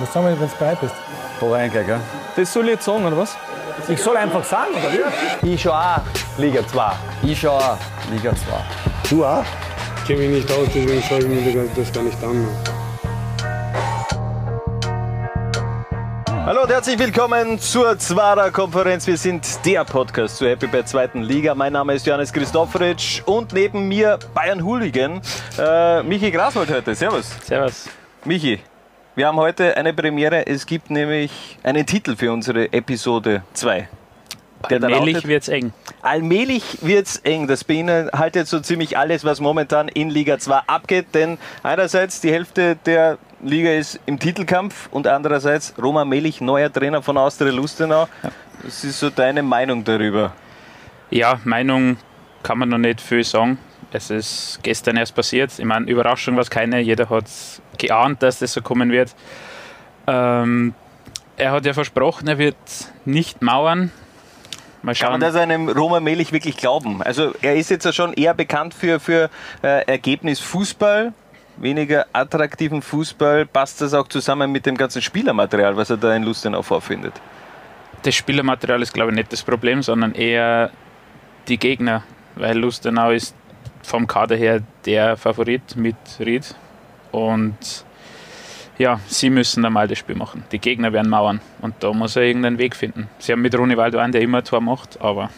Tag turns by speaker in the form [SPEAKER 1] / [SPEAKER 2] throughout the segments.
[SPEAKER 1] Was sagen wir, wenn du bereit bist?
[SPEAKER 2] Da rein gleich, gell? Das soll ich jetzt sagen, oder was?
[SPEAKER 1] Ich soll einfach sagen, oder wie?
[SPEAKER 2] Ich schon auch Liga 2. Ich schon auch Liga 2.
[SPEAKER 3] Du auch?
[SPEAKER 4] Ich kenne mich nicht aus, deswegen schaue ich mir das gar nicht an.
[SPEAKER 5] Hallo und herzlich willkommen zur Zwarer Konferenz. Wir sind der Podcast zur Happy bei zweiten Liga. Mein Name ist Johannes Christoforic und neben mir Bayern Hooligan, äh, Michi Graswald heute. Servus.
[SPEAKER 6] Servus.
[SPEAKER 5] Michi, wir haben heute eine Premiere. Es gibt nämlich einen Titel für unsere Episode 2.
[SPEAKER 6] Allmählich wird es eng.
[SPEAKER 5] Allmählich wird es eng. Das beinhaltet so ziemlich alles, was momentan in Liga 2 abgeht. Denn einerseits die Hälfte der Liga ist im Titelkampf und andererseits Roman Melich, neuer Trainer von Austria Lustenau. Was ist so deine Meinung darüber?
[SPEAKER 6] Ja, Meinung kann man noch nicht viel sagen. Es ist gestern erst passiert. Ich meine, Überraschung war es keine. Jeder hat geahnt, dass das so kommen wird. Ähm, er hat ja versprochen, er wird nicht mauern.
[SPEAKER 5] Mal schauen. Kann man das einem Roman Melich wirklich glauben? Also er ist jetzt ja schon eher bekannt für, für äh, Ergebnis Fußball, weniger attraktiven Fußball. Passt das auch zusammen mit dem ganzen Spielermaterial, was er da in Lustenau vorfindet?
[SPEAKER 6] Das Spielermaterial ist, glaube ich, nicht das Problem, sondern eher die Gegner. Weil Lustenau ist vom Kader her der Favorit mit Ried. Und ja, sie müssen einmal das Spiel machen. Die Gegner werden mauern. Und da muss er irgendeinen Weg finden. Sie haben mit Ronny Waldo einen, der immer Tor macht, aber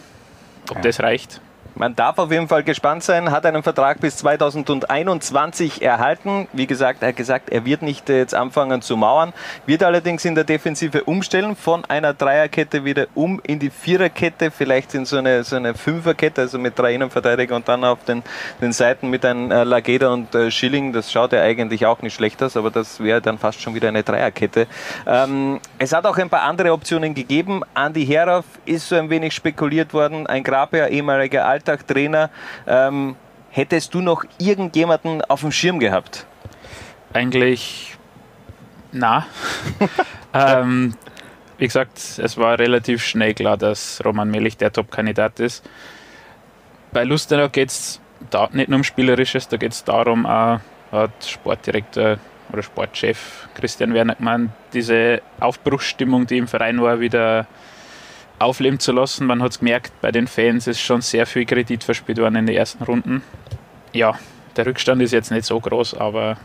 [SPEAKER 6] ob ja. das reicht,
[SPEAKER 5] man darf auf jeden Fall gespannt sein, hat einen Vertrag bis 2021 erhalten. Wie gesagt, er hat gesagt, er wird nicht jetzt anfangen zu mauern, wird allerdings in der Defensive umstellen, von einer Dreierkette wieder um in die Viererkette, vielleicht in so eine, so eine Fünferkette, also mit drei Innenverteidigern und dann auf den, den Seiten mit einem äh, Lageda und äh, Schilling. Das schaut ja eigentlich auch nicht schlecht aus, aber das wäre dann fast schon wieder eine Dreierkette. Ähm, es hat auch ein paar andere Optionen gegeben. Andi Herauf ist so ein wenig spekuliert worden, ein Graber, ehemaliger Alter Alltag-Trainer. Ähm, hättest du noch irgendjemanden auf dem Schirm gehabt?
[SPEAKER 6] Eigentlich na. ähm, wie gesagt, es war relativ schnell klar, dass Roman Melich der Top-Kandidat ist. Bei Lustenau geht es nicht nur um Spielerisches, da geht es darum, auch hat Sportdirektor oder Sportchef Christian Werner gemeint, diese Aufbruchsstimmung, die im Verein war, wieder aufleben zu lassen. Man hat es gemerkt, bei den Fans ist schon sehr viel Kredit verspielt worden in den ersten Runden. Ja, der Rückstand ist jetzt nicht so groß, aber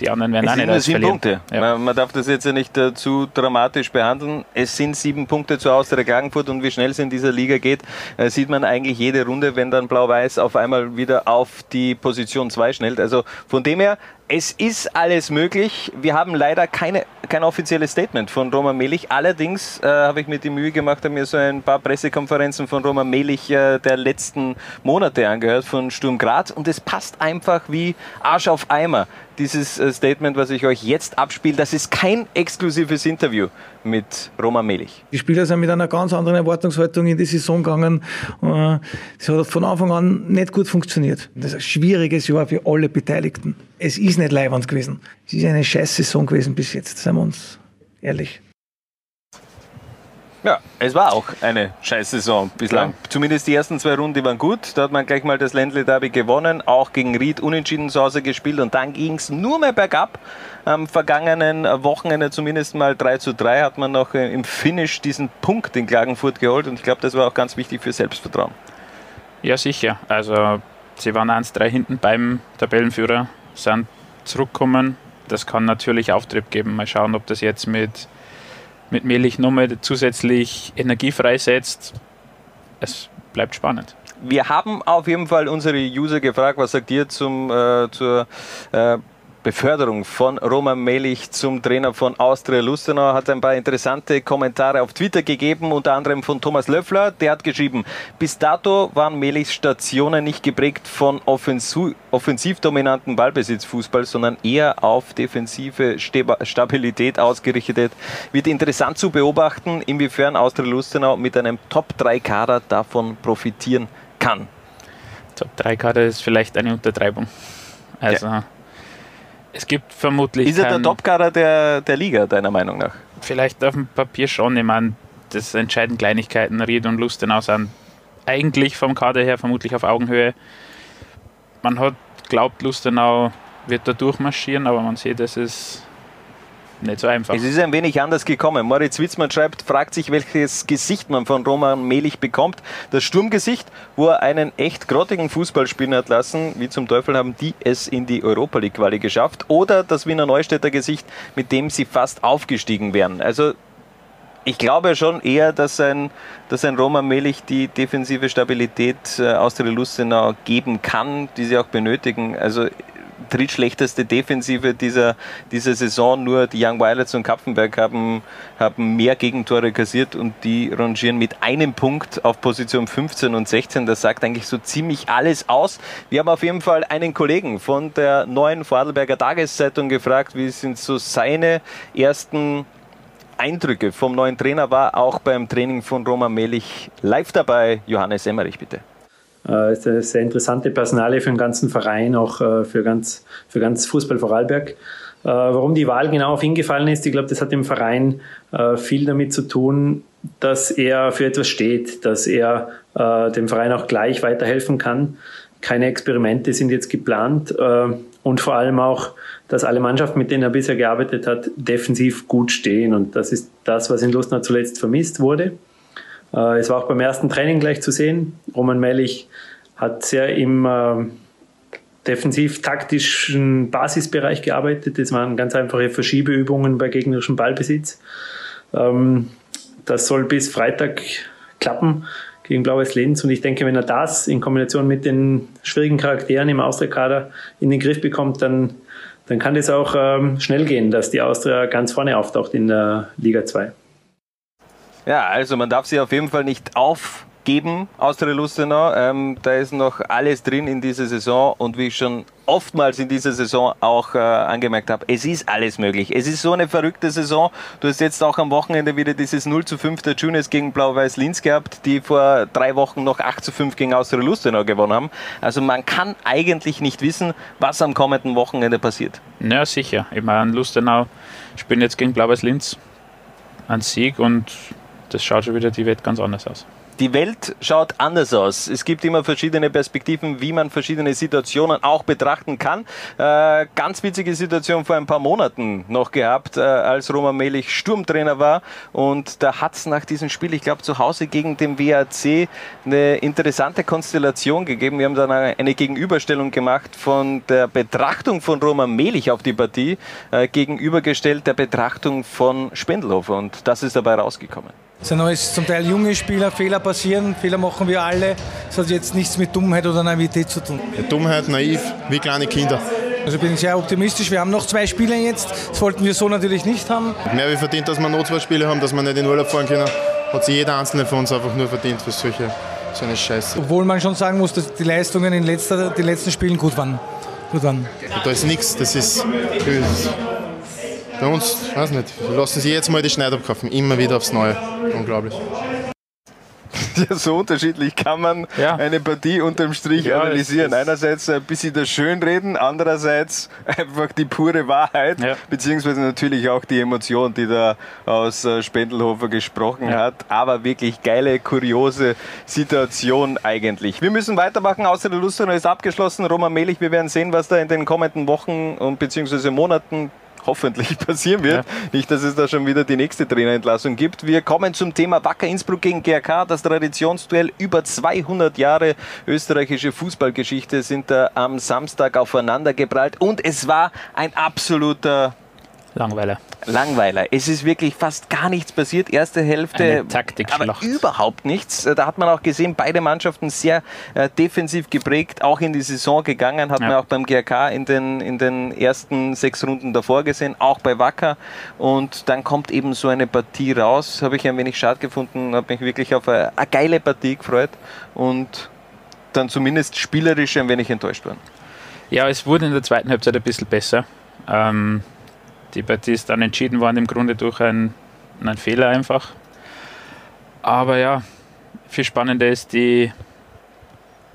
[SPEAKER 6] die anderen werden es auch nicht alles
[SPEAKER 5] sieben verlieren. Punkte. Ja. Man, man, darf das jetzt ja nicht äh, zu dramatisch behandeln. Es sind sieben Punkte zu Austria Klagenfurt und wie schnell es in dieser Liga geht, äh, sieht man eigentlich jede Runde, wenn dann Blau-Weiß auf einmal wieder auf die Position 2 schnellt. Also von dem her, es ist alles möglich. Wir haben leider keine, kein offizielles Statement von Roman Melich. Allerdings äh, habe ich mir die Mühe gemacht, habe mir so ein paar Pressekonferenzen von Roman Melich äh, der letzten Monate angehört von Sturm Graz und es passt einfach wie Arsch auf Eimer. Dieses äh, Statement, was ich euch jetzt abspiele, das ist kein exklusives Interview mit Roman Melich.
[SPEAKER 1] Die Spieler sind mit einer ganz anderen Erwartungshaltung in die Saison gegangen. Äh, es hat von Anfang an nicht gut funktioniert. Das ist ein schwieriges Jahr für alle Beteiligten. Es ist nicht leibend gewesen. Es ist eine scheiß Saison gewesen bis jetzt, seien wir uns ehrlich.
[SPEAKER 5] Ja, es war auch eine scheiß Saison bislang. Ja. Zumindest die ersten zwei Runden waren gut. Da hat man gleich mal das Ländle Derby gewonnen, auch gegen Ried unentschieden zu Hause gespielt und dann ging es nur mehr bergab. Am vergangenen Wochenende zumindest mal 3 zu 3 hat man noch im Finish diesen Punkt in Klagenfurt geholt und ich glaube, das war auch ganz wichtig für Selbstvertrauen.
[SPEAKER 6] Ja, sicher. Also sie waren 1-3 hinten beim Tabellenführer, sind zurückgekommen. Das kann natürlich Auftrieb geben. Mal schauen, ob das jetzt mit mit Melich nochmal zusätzlich Energie freisetzt. Es bleibt spannend.
[SPEAKER 5] Wir haben auf jeden Fall unsere User gefragt, was sagt ihr zum, äh, zur äh, Beförderung von Roman Melich zum Trainer von Austria Lustenau hat ein paar interessante Kommentare auf Twitter gegeben, unter anderem von Thomas Löffler. Der hat geschrieben, bis dato waren Melichs Stationen nicht geprägt von offensiv dominanten Ballbesitzfußball, sondern eher auf defensive Stabilität ausgerichtet. Wird interessant zu beobachten, inwiefern Austria Lustenau mit einem Top-3-Kader davon profitieren kann.
[SPEAKER 6] Top-3-Kader ist vielleicht eine Untertreibung. Also ja es gibt vermutlich.
[SPEAKER 5] Ist er der Topkader der, der Liga, deiner Meinung nach?
[SPEAKER 6] Vielleicht auf dem Papier schon. Ich meine, das entscheiden Kleinigkeiten. Ried und Lustenau sind eigentlich vom Kader her vermutlich auf Augenhöhe. Man hat glaubt, Lustenau wird da durchmarschieren, aber man sieht, es ist nicht so einfach.
[SPEAKER 5] Es ist ein wenig anders gekommen. Moritz Witzmann schreibt, fragt sich, welches Gesicht man von Roman Melich bekommt. Das Sturmgesicht, wo er einen echt grottigen Fußball spielen hat lassen, wie zum Teufel haben die es in die Europa League Quali geschafft. Oder das Wiener Neustädter Gesicht, mit dem sie fast aufgestiegen wären. Also ich glaube schon eher, dass ein, dass ein Roman Melich die defensive Stabilität äh, aus der Lustenau geben kann, die sie auch benötigen. Also drittschlechteste Defensive dieser, dieser Saison. Nur die Young Violets und Kapfenberg haben, haben mehr Gegentore kassiert und die rangieren mit einem Punkt auf Position 15 und 16. Das sagt eigentlich so ziemlich alles aus. Wir haben auf jeden Fall einen Kollegen von der neuen Vorarlberger Tageszeitung gefragt, wie sind so seine ersten Eindrücke vom neuen Trainer war auch beim Training von Roman Melich live dabei. Johannes Emmerich, bitte.
[SPEAKER 3] Äh, ist eine sehr interessante Personalie für den ganzen Verein, auch äh, für ganz, für ganz Fußball Vorarlberg. Äh, warum die Wahl genau auf ihn gefallen ist, ich glaube, das hat im Verein viel damit zu tun, dass er für etwas steht, dass er dem Verein auch gleich weiterhelfen kann. Keine Experimente sind jetzt geplant und vor allem auch, dass alle Mannschaften, mit denen er bisher gearbeitet hat, defensiv gut stehen. Und das ist das, was in Lustner zuletzt vermisst wurde. Äh, es war auch beim ersten Training gleich zu sehen. Roman Mellich hat sehr im äh, defensiv-taktischen Basisbereich gearbeitet. Das waren ganz einfache Verschiebeübungen bei gegnerischem Ballbesitz. Ähm, das soll bis Freitag klappen gegen Blaues Linz. Und ich denke, wenn er das in Kombination mit den schwierigen Charakteren im Austria-Kader in den Griff bekommt, dann, dann kann das auch ähm, schnell gehen, dass die Austria ganz vorne auftaucht in der Liga 2.
[SPEAKER 5] Ja, also man darf sie auf jeden Fall nicht aufgeben, Austria Lustenau. Ähm, da ist noch alles drin in dieser Saison und wie ich schon oftmals in dieser Saison auch äh, angemerkt habe, es ist alles möglich. Es ist so eine verrückte Saison. Du hast jetzt auch am Wochenende wieder dieses 0 zu 5 der Juniors gegen Blau-Weiß Linz gehabt, die vor drei Wochen noch 8 zu 5 gegen Austria Lustenau gewonnen haben. Also man kann eigentlich nicht wissen, was am kommenden Wochenende passiert.
[SPEAKER 6] Ja, sicher. Ich meine, Lustenau spielen jetzt gegen Blau-Weiß Linz einen Sieg und das schaut schon wieder die Welt ganz anders aus.
[SPEAKER 5] Die Welt schaut anders aus. Es gibt immer verschiedene Perspektiven, wie man verschiedene Situationen auch betrachten kann. Äh, ganz witzige Situation vor ein paar Monaten noch gehabt, äh, als Roman Melich Sturmtrainer war. Und da hat es nach diesem Spiel, ich glaube zu Hause gegen den WAC, eine interessante Konstellation gegeben. Wir haben dann eine Gegenüberstellung gemacht von der Betrachtung von Roman Melich auf die Partie äh, gegenübergestellt der Betrachtung von Spendelhofer. Und das ist dabei rausgekommen.
[SPEAKER 1] Es sind alles zum Teil junge Spieler, Fehler passieren, Fehler machen wir alle. Das hat jetzt nichts mit Dummheit oder Naivität zu tun.
[SPEAKER 7] Ja, Dummheit, naiv, wie kleine Kinder.
[SPEAKER 1] Also ich bin sehr optimistisch. Wir haben noch zwei Spiele jetzt. Das wollten wir so natürlich nicht haben.
[SPEAKER 7] Mehr wie verdient, dass wir noch zwei Spiele haben, dass wir nicht in Urlaub fahren können. Hat sich jeder einzelne von uns einfach nur verdient für solche, so eine Scheiße.
[SPEAKER 1] Obwohl man schon sagen muss, dass die Leistungen in letzter, die letzten Spielen gut waren. Gut waren.
[SPEAKER 7] Da ist nichts, das ist bei uns, weiß nicht, lassen Sie jetzt mal die Schneider abkaufen, immer wieder aufs Neue. Unglaublich.
[SPEAKER 5] Ja, so unterschiedlich kann man ja. eine Partie unterm Strich ja, analysieren. Einerseits ein bisschen das Schönreden, andererseits einfach die pure Wahrheit, ja. beziehungsweise natürlich auch die Emotion, die da aus äh, Spendelhofer gesprochen hat. Aber wirklich geile, kuriose Situation eigentlich. Wir müssen weitermachen, außer der Lustenau ist abgeschlossen. Roman Melich, wir werden sehen, was da in den kommenden Wochen und beziehungsweise Monaten hoffentlich passieren wird. Ja. Nicht, dass es da schon wieder die nächste Trainerentlassung gibt. Wir kommen zum Thema Wacker Innsbruck gegen GRK. Das Traditionsduell über 200 Jahre österreichische Fußballgeschichte sind da am Samstag aufeinander geprallt und es war ein absoluter
[SPEAKER 6] Langweiler.
[SPEAKER 5] Langweiler. Es ist wirklich fast gar nichts passiert. Erste Hälfte, aber überhaupt nichts. Da hat man auch gesehen, beide Mannschaften sehr äh, defensiv geprägt, auch in die Saison gegangen. Hat ja. man auch beim GRK in den, in den ersten sechs Runden davor gesehen, auch bei Wacker. Und dann kommt eben so eine Partie raus. Habe ich ein wenig schade gefunden, habe mich wirklich auf eine, eine geile Partie gefreut und dann zumindest spielerisch ein wenig enttäuscht worden.
[SPEAKER 6] Ja, es wurde in der zweiten Halbzeit ein bisschen besser. Ähm, die Partie ist dann entschieden worden, im Grunde durch einen, einen Fehler einfach. Aber ja, viel spannender ist die,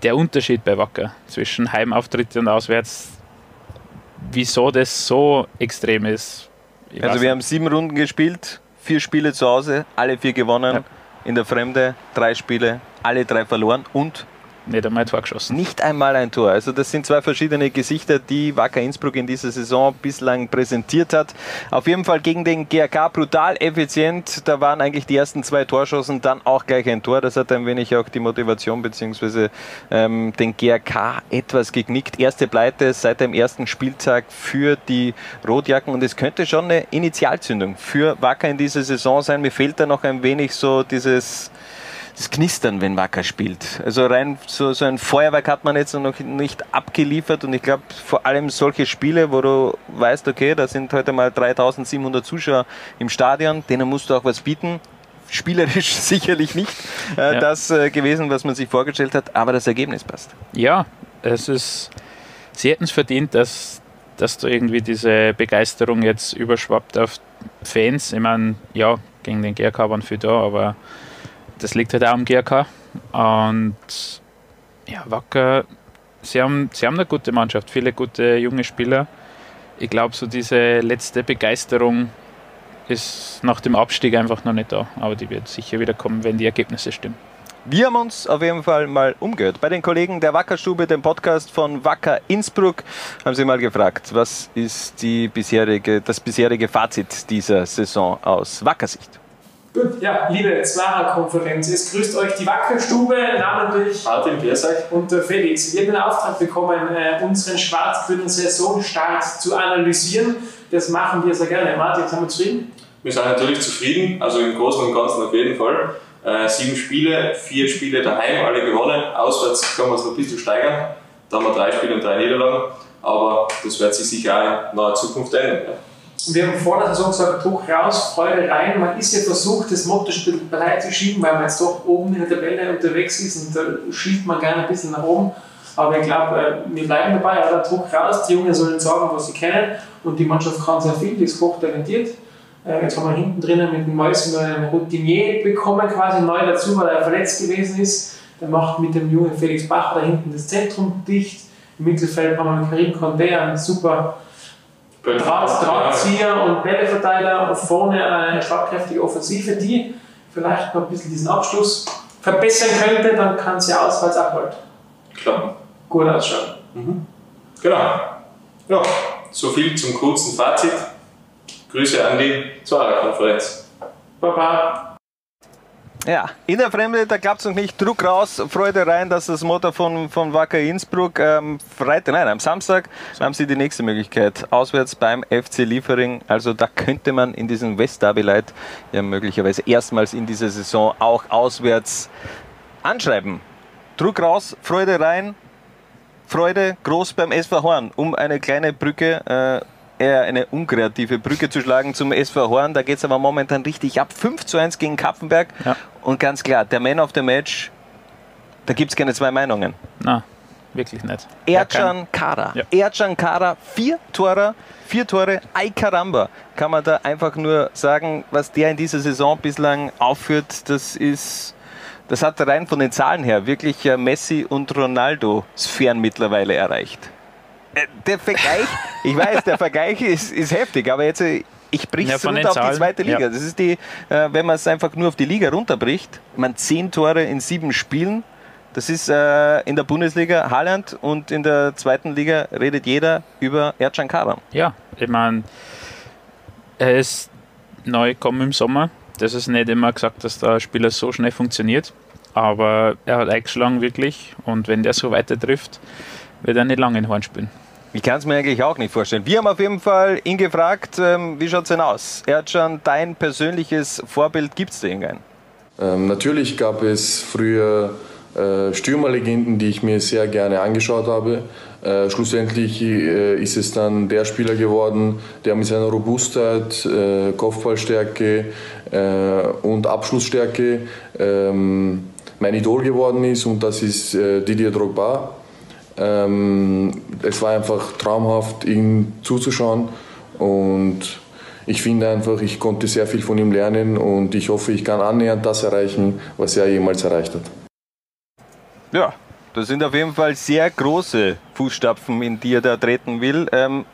[SPEAKER 6] der Unterschied bei Wacker zwischen Heimauftritte und Auswärts. Wieso das so extrem ist.
[SPEAKER 5] also, wir haben sieben Runden gespielt, vier Spiele zu Hause, alle vier gewonnen. Ja. In der Fremde drei Spiele, alle drei verloren und
[SPEAKER 6] nicht einmal ein Tor geschossen.
[SPEAKER 5] Nicht einmal ein Tor. Also das sind zwei verschiedene Gesichter, die Wacker Innsbruck in dieser Saison bislang präsentiert hat. Auf jeden Fall gegen den GRK brutal effizient. Da waren eigentlich die ersten zwei Torschossen, dann auch gleich ein Tor. Das hat ein wenig auch die Motivation bzw. Ähm, den GRK etwas geknickt. Erste Pleite seit dem ersten Spieltag für die Rotjacken und es könnte schon eine Initialzündung für Wacker in dieser Saison sein. Mir fehlt da noch ein wenig so dieses das Knistern, wenn Wacker spielt. Also rein so, so ein Feuerwerk hat man jetzt noch nicht abgeliefert und ich glaube vor allem solche Spiele, wo du weißt, okay, da sind heute mal 3700 Zuschauer im Stadion, denen musst du auch was bieten. Spielerisch sicherlich nicht äh,
[SPEAKER 6] Ja.
[SPEAKER 5] das äh, gewesen, was man sich vorgestellt hat, aber das Ergebnis passt.
[SPEAKER 6] Ja, es ist, sie hätten es verdient, dass, dass da irgendwie diese Begeisterung jetzt überschwappt auf Fans. Ich meine, ja, gegen den GRK waren viele da, aber das liegt halt auch am GRK. Und ja, Wacker, sie haben, sie haben eine gute Mannschaft, viele gute junge Spieler. Ich glaube, so diese letzte Begeisterung ist nach dem Abstieg einfach noch nicht da. Aber die wird sicher wieder kommen, wenn die Ergebnisse stimmen.
[SPEAKER 5] Wir haben uns auf jeden Fall mal umgehört. Bei den Kollegen der Wackerstube, dem Podcast von Wacker Innsbruck, haben sie mal gefragt, was ist die bisherige, das bisherige Fazit dieser Saison aus Wackersicht?
[SPEAKER 8] Gut, ja, liebe Zwarer-Konferenz, es grüßt euch die Wackerstube, namentlich
[SPEAKER 9] Martin Biersach.
[SPEAKER 8] und der Felix. Wir haben den Auftrag bekommen, äh, unseren schwarz-grünen Saisonstart zu analysieren. Das machen wir sehr gerne. Martin, sind wir zufrieden?
[SPEAKER 9] Wir sind natürlich zufrieden, also im Großen und Ganzen auf jeden Fall. Äh, sieben Spiele, vier Spiele daheim, alle gewonnen. Auswärts können wir es noch ein bisschen steigern. Da haben wir drei Spiele und drei Niederlagen. Aber das wird sich sicher auch in naher Zukunft ändern. Ja.
[SPEAKER 8] Wir haben vor der Saison gesagt, Druck raus, Freude rein. Man ist ja versucht, das Motto bereit zu schieben, weil man jetzt doch oben in der Tabelle unterwegs ist und da schiebt man gerne ein bisschen nach oben. Aber ich glaube, äh, wir bleiben dabei, oder? Druck raus, die Jungen sollen sagen, was sie kennen und die Mannschaft kann sehr viel, die ist hochtalentiert. Äh, Jetzt haben wir hinten drinnen mit dem Mäusen einen Routinier bekommen, quasi neu dazu, weil er verletzt gewesen ist. Der macht mit dem jungen Felix Bach da hinten das Zentrum dicht. Im Mittelfeld haben wir Karim Condé einen super Draht, Drahtzieher und Bälleverteiler und vorne eine schlagkräftige Offensive, die vielleicht noch ein bisschen diesen Abschluss verbessern könnte, dann kann es ja ausfalls auch bald
[SPEAKER 9] Klappen.
[SPEAKER 8] gut ausschauen.
[SPEAKER 9] Genau. Ja, so viel zum kurzen Fazit. Grüße an die Zwarer-Konferenz.
[SPEAKER 8] Baba.
[SPEAKER 5] Ja, in der Fremde, da klappt es noch nicht. Druck raus, Freude rein, das ist das Motto von, von Wacker Innsbruck. Ähm, Freitag, nein, am Samstag haben sie die nächste Möglichkeit. Auswärts beim FC Liefering. Also da könnte man in diesem West Derby Light ja möglicherweise erstmals in dieser Saison auch auswärts anschreiben. Druck raus, Freude rein. Freude groß beim SV Horn, um eine kleine Brücke, äh, eher eine unkreative Brücke zu schlagen zum SV Horn. Da geht es aber momentan richtig ab. 5 zu 1 gegen Kapfenberg.
[SPEAKER 6] Ja.
[SPEAKER 5] Und ganz klar, der Man of the Match, da gibt es keine zwei Meinungen.
[SPEAKER 6] Na, wirklich nicht.
[SPEAKER 5] Ercan Kara.
[SPEAKER 6] Ja.
[SPEAKER 5] Ercan Kara, vier Tore, vier Tore, ay caramba. Kann man da einfach nur sagen, was der in dieser Saison bislang aufführt, das ist, das hat rein von den Zahlen her wirklich äh, Messi und Ronaldo-Sphären mittlerweile erreicht. Äh, Der Vergleich, ich weiß, der Vergleich ist, ist heftig, aber jetzt, äh, ich briche
[SPEAKER 6] Ja,
[SPEAKER 5] es
[SPEAKER 6] den
[SPEAKER 5] runter auf die
[SPEAKER 6] Zahlen,
[SPEAKER 5] zweite Liga.
[SPEAKER 6] ja.
[SPEAKER 5] Das ist die, äh, wenn man es einfach nur auf die Liga runterbricht, man zehn Tore in sieben Spielen, das ist äh, in der Bundesliga Haaland und in der zweiten Liga redet jeder über Ercan Karam.
[SPEAKER 6] Ja, ich meine, er ist neu gekommen im Sommer. Das ist nicht immer gesagt, dass der Spieler so schnell funktioniert. Aber er hat eingeschlagen wirklich. Und wenn der so weiter trifft, wird er nicht lange in Horn spielen.
[SPEAKER 5] Ich kann es mir eigentlich auch nicht vorstellen. Wir haben auf jeden Fall ihn gefragt, ähm, wie schaut es denn aus? Ercan, dein persönliches Vorbild, gibt es da irgendein?
[SPEAKER 10] Ähm, natürlich gab es früher äh, Stürmerlegenden, die ich mir sehr gerne angeschaut habe. Äh, schlussendlich äh, ist es dann der Spieler geworden, der mit seiner Robustheit, äh, Kopfballstärke äh, und Abschlussstärke ähm, mein Idol geworden ist und das ist äh, Didier Drogba. Ähm, es war einfach traumhaft, ihm zuzuschauen und ich finde einfach, ich konnte sehr viel von ihm lernen und ich hoffe, ich kann annähernd das erreichen, was er jemals erreicht hat.
[SPEAKER 5] Ja, das sind auf jeden Fall sehr große Fußstapfen, in die er da treten will. Ähm,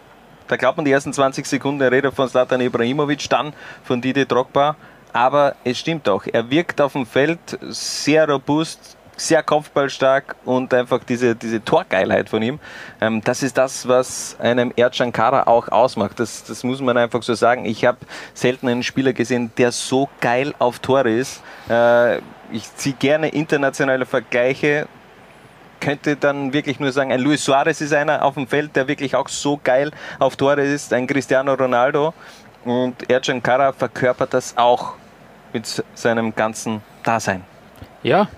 [SPEAKER 5] da glaubt man die ersten 20 Sekunden, er redet von Slatan Ibrahimovic, dann von Didier Drogba. Aber es stimmt auch, er wirkt auf dem Feld sehr robust, sehr kopfballstark und einfach diese, diese Torgeilheit von ihm. Ähm, das ist das, was einem Ercan Kara auch ausmacht. Das, das muss man einfach so sagen. Ich habe selten einen Spieler gesehen, der so geil auf Tore ist. Äh, ich ziehe gerne internationale Vergleiche könnte dann wirklich nur sagen, ein Luis Suarez ist einer auf dem Feld, der wirklich auch so geil auf Tore ist, ein Cristiano Ronaldo. Und Ercan Kara verkörpert das auch mit seinem ganzen Dasein.
[SPEAKER 6] Ja,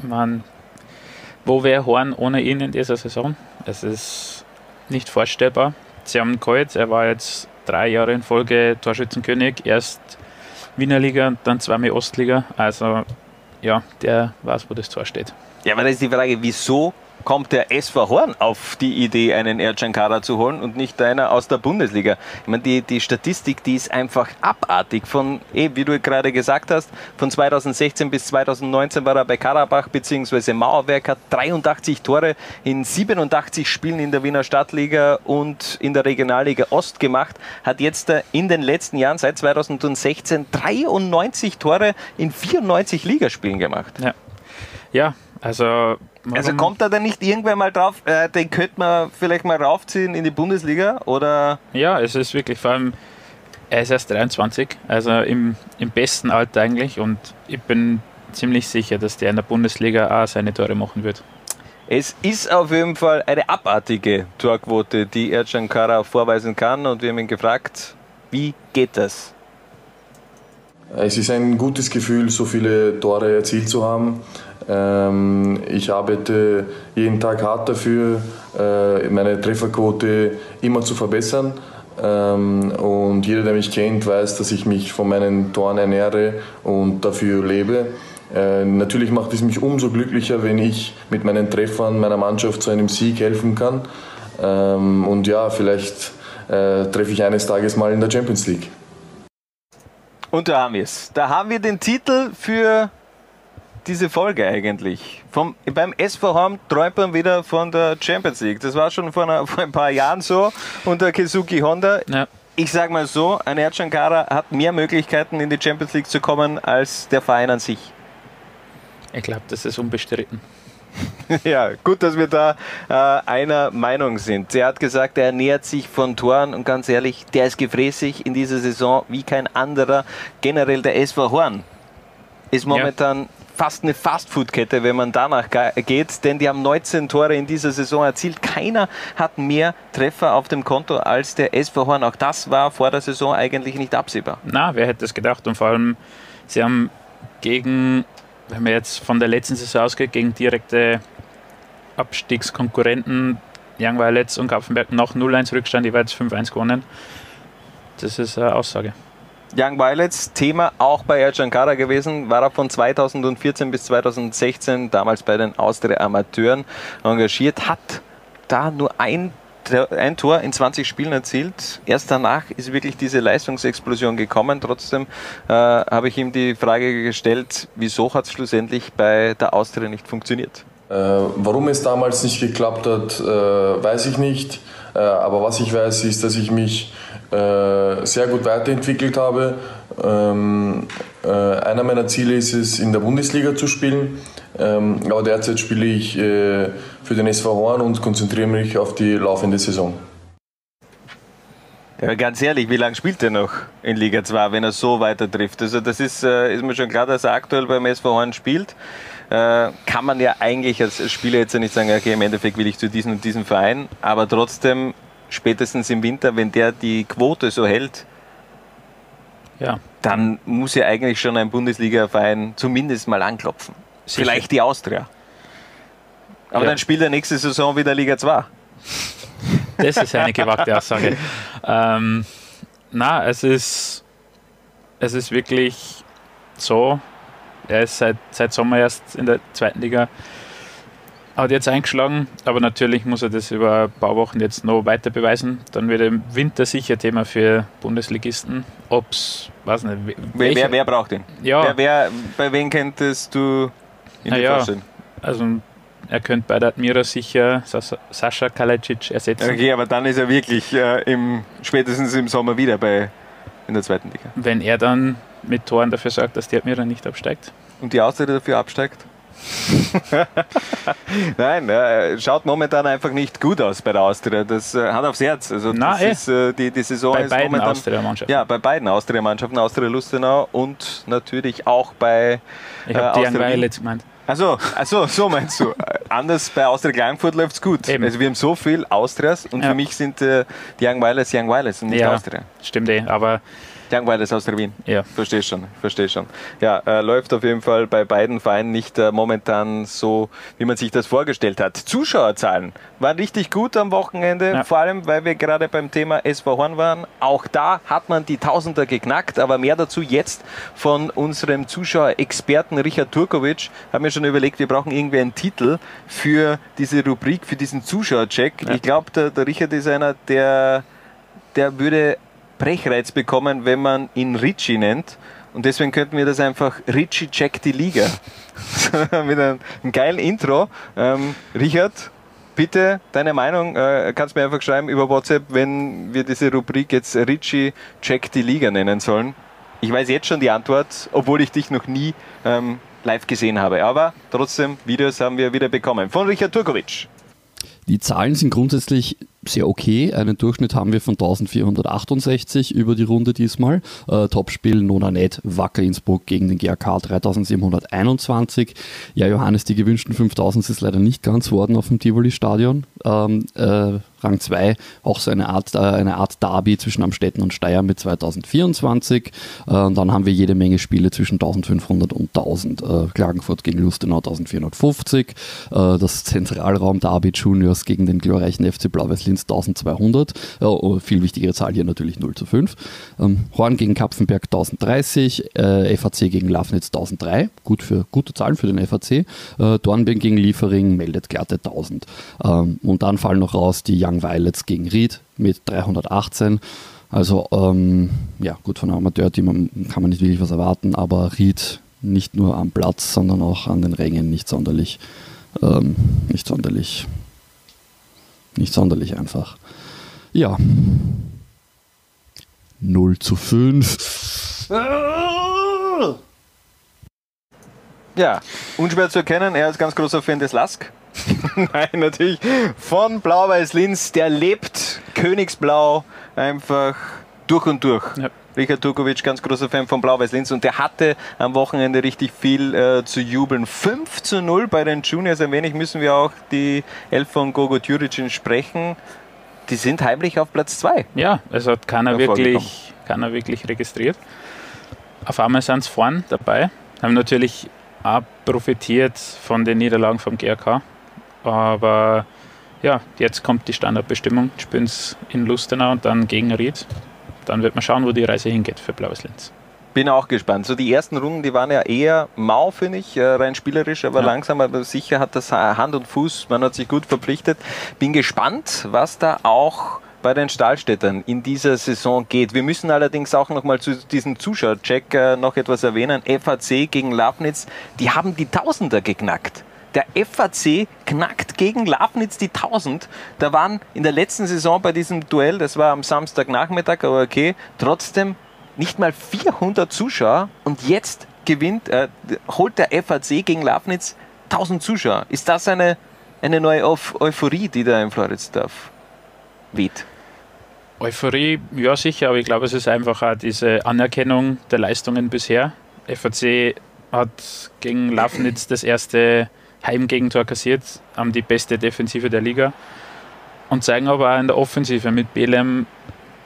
[SPEAKER 6] man, wo wäre Horn ohne ihn in dieser Saison? Es ist nicht vorstellbar. Sie haben geholt, er war jetzt drei Jahre in Folge Torschützenkönig, erst Wiener Liga und dann zweimal Ostliga. Also ja, der weiß, wo das Tor steht.
[SPEAKER 5] Ja, aber da ist die Frage, wieso kommt der SV Horn auf die Idee, einen Ercan Kara zu holen und nicht einer aus der Bundesliga? Ich meine, die, die Statistik, die ist einfach abartig. Von, eh, wie du gerade gesagt hast, von 2016 bis 2019 war er bei Karabach bzw. Mauerwerk, hat 83 Tore in 87 Spielen in der Wiener Stadtliga und in der Regionalliga Ost gemacht, hat jetzt äh, in den letzten Jahren seit 2016 93 Tore in 94 Ligaspielen gemacht.
[SPEAKER 6] Ja, ja also?
[SPEAKER 5] Also kommt er denn nicht irgendwann mal drauf, äh, den könnte man vielleicht mal raufziehen in die Bundesliga? Oder?
[SPEAKER 6] Ja, es ist wirklich vor allem, er ist erst 23, also im, im besten Alter eigentlich und ich bin ziemlich sicher, dass der in der Bundesliga auch seine Tore machen wird.
[SPEAKER 5] Es ist auf jeden Fall eine abartige Torquote, die Ercan Kara vorweisen kann und wir haben ihn gefragt, wie geht das?
[SPEAKER 10] Es ist ein gutes Gefühl, so viele Tore erzielt zu haben. Ähm, ich arbeite jeden Tag hart dafür, äh, meine Trefferquote immer zu verbessern. Ähm, und jeder, der mich kennt, weiß, dass ich mich von meinen Toren ernähre und dafür lebe. Äh, natürlich macht es mich umso glücklicher, wenn ich mit meinen Treffern meiner Mannschaft zu einem Sieg helfen kann. Ähm, und ja, vielleicht äh, treffe ich eines Tages mal in der Champions League.
[SPEAKER 5] Und da haben wir es. Da haben wir den Titel für diese Folge eigentlich? Vom, beim SV Horn träumt man wieder von der Champions League. Das war schon vor, einer, vor ein paar Jahren so unter Kizuki Honda. Ja. Ich sage mal so, ein Erdschankara hat mehr Möglichkeiten in die Champions League zu kommen als der Verein an sich.
[SPEAKER 6] Ich glaube, das ist unbestritten.
[SPEAKER 5] ja, gut, dass wir da äh, einer Meinung sind. Er hat gesagt, er ernährt sich von Toren und ganz ehrlich, der ist gefräßig in dieser Saison wie kein anderer. Generell der SV Horn ist momentan ja fast eine Fastfood-Kette, wenn man danach geht, denn die haben 19 Tore in dieser Saison erzielt. Keiner hat mehr Treffer auf dem Konto als der SV Horn. Auch das war vor der Saison eigentlich nicht absehbar.
[SPEAKER 6] Na, wer hätte es gedacht? Und vor allem, sie haben gegen, wenn man jetzt von der letzten Saison ausgeht, gegen direkte Abstiegskonkurrenten Young Violets und Kapfenberg noch 0-1 Rückstand, jeweils 5-1 gewonnen. Das ist eine Aussage.
[SPEAKER 5] Young Violets, Thema auch bei Kara gewesen, war er von 2014 bis 2016 damals bei den Austria Amateuren engagiert, hat da nur ein ein Tor in 20 Spielen erzielt. Erst danach ist wirklich diese Leistungsexplosion gekommen. Trotzdem äh, habe ich ihm die Frage gestellt, wieso hat es schlussendlich bei der Austria nicht funktioniert?
[SPEAKER 10] Äh, warum es damals nicht geklappt hat, äh, weiß ich nicht. Äh, aber was ich weiß, ist, dass ich mich äh, sehr gut weiterentwickelt habe. Ähm, äh, einer meiner Ziele ist es, in der Bundesliga zu spielen. Ähm, aber derzeit spiele ich äh, für den SV Horn und konzentriere mich auf die laufende Saison.
[SPEAKER 5] Ja, ganz ehrlich, wie lange spielt er noch in Liga 2, wenn er so weiter trifft? Also das ist, ist mir schon klar, dass er aktuell beim SV Horn spielt. kann man ja eigentlich als Spieler jetzt nicht sagen, okay, im Endeffekt will ich zu diesem und diesem Verein, aber trotzdem spätestens im Winter, wenn der die Quote so hält, ja. dann muss ja eigentlich schon ein Bundesliga-Verein zumindest mal anklopfen. Sicher. Vielleicht die Austria. Aber ja. dann spielt er nächste Saison wieder Liga 2.
[SPEAKER 6] Das ist eine gewagte Aussage. ähm, na, es ist, es ist wirklich so. Er ist seit, seit Sommer erst in der zweiten Liga hat jetzt eingeschlagen, aber natürlich muss er das über ein paar Wochen jetzt noch weiter beweisen. Dann wird im Winter sicher Thema für Bundesligisten. Ob's, weiß nicht.
[SPEAKER 5] Wer, wer, wer, braucht ihn? Ja. Wer, wer, bei wem könntest du ihn
[SPEAKER 6] ja, vorstellen? Also er könnte bei der Admira sicher Sascha Kalacic ersetzen.
[SPEAKER 5] Okay, aber dann ist er wirklich äh, im, spätestens im Sommer wieder bei, in der zweiten Liga.
[SPEAKER 6] Wenn er dann mit Toren dafür sorgt, dass die Admira nicht absteigt.
[SPEAKER 5] Und die Auszeit dafür absteigt? Nein, äh, schaut momentan einfach nicht gut aus bei der Austria. Das äh, hat aufs Herz. Also
[SPEAKER 6] Na,
[SPEAKER 5] das
[SPEAKER 6] eh.
[SPEAKER 5] ist, äh, die, die Saison
[SPEAKER 6] Bei
[SPEAKER 5] ist
[SPEAKER 6] beiden
[SPEAKER 5] momentan,
[SPEAKER 6] Austria-Mannschaften.
[SPEAKER 5] Ja, bei beiden Austria-Mannschaften, Austria Lustenau und natürlich auch bei
[SPEAKER 6] Ich habe die Young
[SPEAKER 5] Austria Wien.
[SPEAKER 6] Violets gemeint.
[SPEAKER 5] Also, also so meinst du. Äh, Anders bei Austria Klagenfurt läuft es gut.
[SPEAKER 6] Eben.
[SPEAKER 5] Also wir haben so viel Austrias und
[SPEAKER 6] Ja.
[SPEAKER 5] für mich sind äh, die Young Violets Young Violets und nicht
[SPEAKER 6] Ja,
[SPEAKER 5] Austria.
[SPEAKER 6] stimmt eh, aber
[SPEAKER 5] Young Violets Austria Wien.
[SPEAKER 6] ja.
[SPEAKER 5] Verstehe schon, verstehe schon. Ja, äh, läuft auf jeden Fall bei beiden Vereinen nicht äh, momentan so, wie man sich das vorgestellt hat. Zuschauerzahlen waren richtig gut am Wochenende,
[SPEAKER 6] Ja.
[SPEAKER 5] vor allem, weil wir gerade beim Thema SV Horn waren. Auch da hat man die Tausender geknackt, aber mehr dazu jetzt von unserem Zuschauerexperten Richard Turkovic. Haben wir schon überlegt, wir brauchen irgendwie einen Titel für diese Rubrik, für diesen Zuschauercheck. Ich glaube, der, der Richard ist einer, der, der würde Brechreiz bekommen, wenn man ihn Richie nennt. Und deswegen könnten wir das einfach Richie Check die Liga. Mit einem, geilen Intro. Ähm, Richard, bitte deine Meinung. Äh, kannst mir einfach schreiben über WhatsApp, wenn wir diese Rubrik jetzt Richie Check die Liga nennen sollen. Ich weiß jetzt schon die Antwort, obwohl ich dich noch nie ähm, live gesehen habe. Aber trotzdem, Videos haben wir wieder bekommen. Von Richard Turkovic.
[SPEAKER 11] Die Zahlen sind grundsätzlich sehr okay. Einen Durchschnitt haben wir von 1468 über die Runde diesmal. Äh, Topspiel Nona Net, Wacker Innsbruck gegen den GAK 3721. Ja, Johannes, die gewünschten 5000 ist leider nicht ganz worden auf dem Tivoli-Stadion. Ähm, äh, Rang 2, auch so eine Art, äh, eine Art Derby zwischen Amstetten und Steyr mit 2024. Äh, und dann haben wir jede Menge Spiele zwischen 1500 und 1000. Äh, Klagenfurt gegen Lustenau 1450. Äh, das Zentralraum Derby Juniors gegen den glorreichen FC Blau-Weiß-Linz 1200. Äh, oh, viel wichtigere Zahl hier natürlich 0 zu 5. Ähm, Horn gegen Kapfenberg 1030. Äh, FAC gegen Lafnitz 1003. Gut für, gute Zahlen für den FAC. Äh, Dornbirn gegen Liefering meldet glatte 1000. Ähm, und dann fallen noch raus die Young Violets gegen Ried mit 318. Also, ähm, ja, gut, von einem Amateurteam kann man nicht wirklich was erwarten, aber Ried nicht nur am Platz, sondern auch an den Rängen nicht sonderlich, ähm, nicht sonderlich, nicht sonderlich einfach. Ja. 0 zu 5.
[SPEAKER 5] Ja, unschwer zu erkennen, er ist ganz großer Fan des Lask. Nein, natürlich von Blau-Weiß-Linz, der lebt Königsblau einfach durch und durch.
[SPEAKER 6] Ja.
[SPEAKER 5] Richard Turkovic, ganz großer Fan von Blau-Weiß-Linz und der hatte am Wochenende richtig viel äh, zu jubeln. 5 zu 0 bei den Juniors. Ein wenig müssen wir auch die Elf von Gogo Djuricin sprechen. Die sind heimlich auf Platz 2.
[SPEAKER 6] Ja, es hat keiner wirklich, keiner wirklich registriert. Auf einmal sind sie vorn dabei, haben natürlich auch profitiert von den Niederlagen vom GRK. Aber ja, jetzt kommt die Standardbestimmung, spielen sie in Lustenau und dann gegen Ried. Dann wird man schauen, wo die Reise hingeht für Blaues Linz.
[SPEAKER 5] Bin auch gespannt. So die ersten Runden, die waren ja eher mau, finde ich, äh, rein spielerisch, aber
[SPEAKER 6] Ja.
[SPEAKER 5] langsam, aber sicher hat das Hand und Fuß, man hat sich gut verpflichtet. Bin gespannt, was da auch bei den Stahlstädtern in dieser Saison geht. Wir müssen allerdings auch noch mal zu diesem Zuschauercheck äh, noch etwas erwähnen. FAC gegen Lafnitz, die haben die Tausender geknackt. Der FAC knackt gegen Lafnitz die 1000. Da waren in der letzten Saison bei diesem Duell, das war am Samstagnachmittag, aber okay, trotzdem nicht mal 400 Zuschauer und jetzt gewinnt, äh, holt der FAC gegen Lafnitz 1000 Zuschauer. Ist das eine, eine neue Euph- Euphorie, die da in Floridsdorf weht?
[SPEAKER 6] Euphorie, ja sicher, aber ich glaube, es ist einfach auch diese Anerkennung der Leistungen bisher. FAC hat gegen Lafnitz das erste Heimgegentor kassiert, haben die beste Defensive der Liga und zeigen aber auch in der Offensive mit Belem,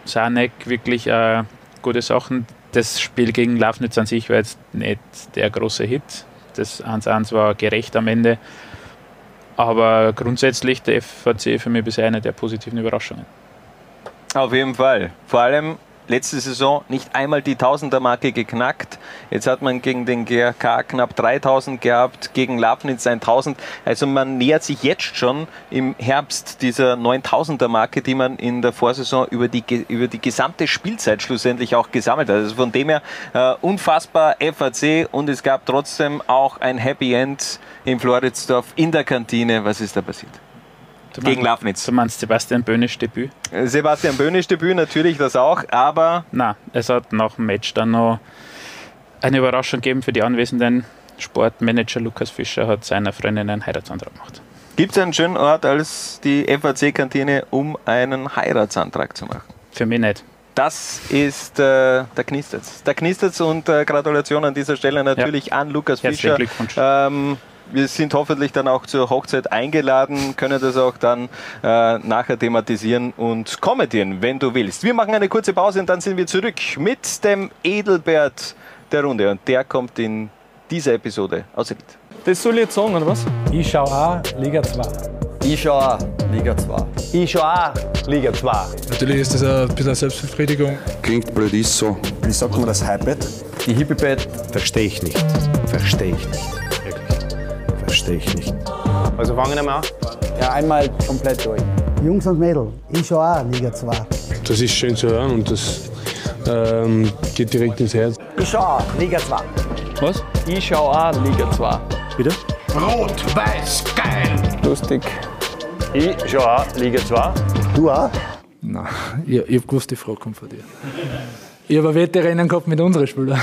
[SPEAKER 6] Sanek wirklich äh, gute Sachen. Das Spiel gegen Lafnitz an sich war jetzt nicht der große Hit. Das 1-1 war gerecht am Ende. Aber grundsätzlich der FAC für mich bisher eine der positiven Überraschungen.
[SPEAKER 5] Auf jeden Fall. Vor allem letzte Saison nicht einmal die Tausender-Marke geknackt. Jetzt hat man gegen den GRK knapp 3000 gehabt, gegen Lafnitz 1000. Also man nähert sich jetzt schon im Herbst dieser 9000er-Marke, die man in der Vorsaison über die, über die gesamte Spielzeit schlussendlich auch gesammelt hat. Also von dem her äh, unfassbar FAC und es gab trotzdem auch ein Happy End in Floridsdorf in der Kantine. Was ist da passiert?
[SPEAKER 6] Du
[SPEAKER 5] Gegen
[SPEAKER 6] meinst-
[SPEAKER 5] Lafnitz.
[SPEAKER 6] Du meinst Sebastian Böhnisch Debüt?
[SPEAKER 5] Sebastian Böhnisch Debüt, natürlich das auch, aber
[SPEAKER 6] Nein, es hat nach dem Match dann noch eine Überraschung gegeben für die Anwesenden. Sportmanager Lukas Fischer hat seiner Freundin einen Heiratsantrag gemacht.
[SPEAKER 5] Gibt es einen schönen Ort als die FAC-Kantine, um einen Heiratsantrag zu machen?
[SPEAKER 6] Für mich nicht.
[SPEAKER 5] Das ist äh, der Knistertz. Der Knistertz und äh, Gratulation an dieser Stelle natürlich ja. an Lukas Herzlichen Fischer. Glückwunsch. Ähm, wir sind hoffentlich dann auch zur Hochzeit eingeladen, können das auch dann äh, nachher thematisieren und kommentieren, wenn du willst. Wir machen eine kurze Pause und dann sind wir zurück mit dem Edelbert der Runde und der kommt in dieser Episode aus Ried.
[SPEAKER 12] Das soll ich jetzt sagen, oder was?
[SPEAKER 13] Ich schau auch Liga 2.
[SPEAKER 2] Ich schau auch Liga 2.
[SPEAKER 14] Ich schau auch Liga 2.
[SPEAKER 15] Natürlich ist das ein bisschen eine Selbstbefriedigung.
[SPEAKER 16] Klingt blöd, ist so.
[SPEAKER 17] Wie sagt man das Highbett?
[SPEAKER 18] Die Hippie-Bett.
[SPEAKER 17] Verstehe ich nicht. Verstehe ich nicht. Verstehe ich nicht.
[SPEAKER 14] Also fangen wir mal an.
[SPEAKER 13] Ja, einmal komplett durch.
[SPEAKER 19] Jungs und Mädels, ich schau auch Liga 2.
[SPEAKER 4] Das ist schön zu hören und das ähm, geht direkt ins Herz.
[SPEAKER 14] Ich schau auch Liga 2.
[SPEAKER 6] Was?
[SPEAKER 14] Ich schau auch Liga 2.
[SPEAKER 17] Bitte?
[SPEAKER 20] Rot, weiß, geil.
[SPEAKER 14] Lustig. Ich schau auch Liga 2.
[SPEAKER 19] Du auch?
[SPEAKER 13] Nein, ich, ich hab gewusst, die Frage kommt von dir. Ich habe Wettrennen gehabt mit unseren Spielern.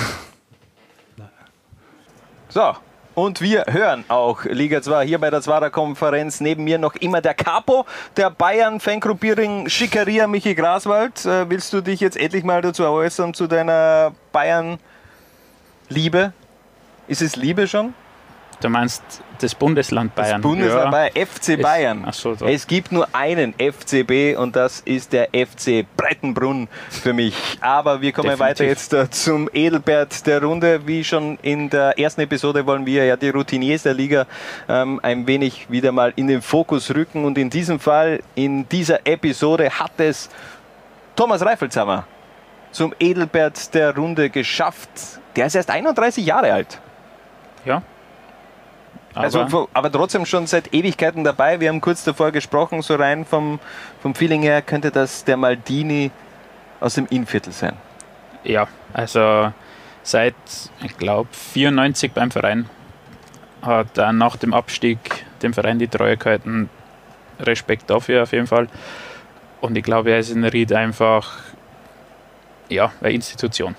[SPEAKER 5] So, und wir hören auch Liga 2 hier bei der Zwarer Konferenz. Neben mir noch immer der Capo der Bayern Fangruppierung Schickeria Michi Graswald. Äh, willst du dich jetzt endlich mal dazu äußern zu deiner Bayern Liebe? Ist es Liebe schon?
[SPEAKER 6] Du meinst das Bundesland Bayern?
[SPEAKER 5] Das Bundesland ja. Bayern, FC Bayern. Es, so, so. es gibt nur einen FCB und das ist der FC Breitenbrunn für mich. Aber wir kommen Definitiv. weiter jetzt uh, zum Edelbert der Runde. Wie schon in der ersten Episode wollen wir ja die Routiniers der Liga ähm, ein wenig wieder mal in den Fokus rücken. Und in diesem Fall, in dieser Episode, hat es Thomas Reifelshammer zum Edelbert der Runde geschafft. Der ist erst 31 Jahre alt.
[SPEAKER 6] Ja,
[SPEAKER 5] aber, also, aber trotzdem schon seit Ewigkeiten dabei. Wir haben kurz davor gesprochen, so rein vom, vom Feeling her könnte das der Maldini aus dem Innviertel sein.
[SPEAKER 6] Ja, also seit, ich glaube, 94 beim Verein hat er nach dem Abstieg dem Verein die Treue gehalten. Respekt dafür auf jeden Fall. Und ich glaube, er ist in Ried einfach ja, eine Institution.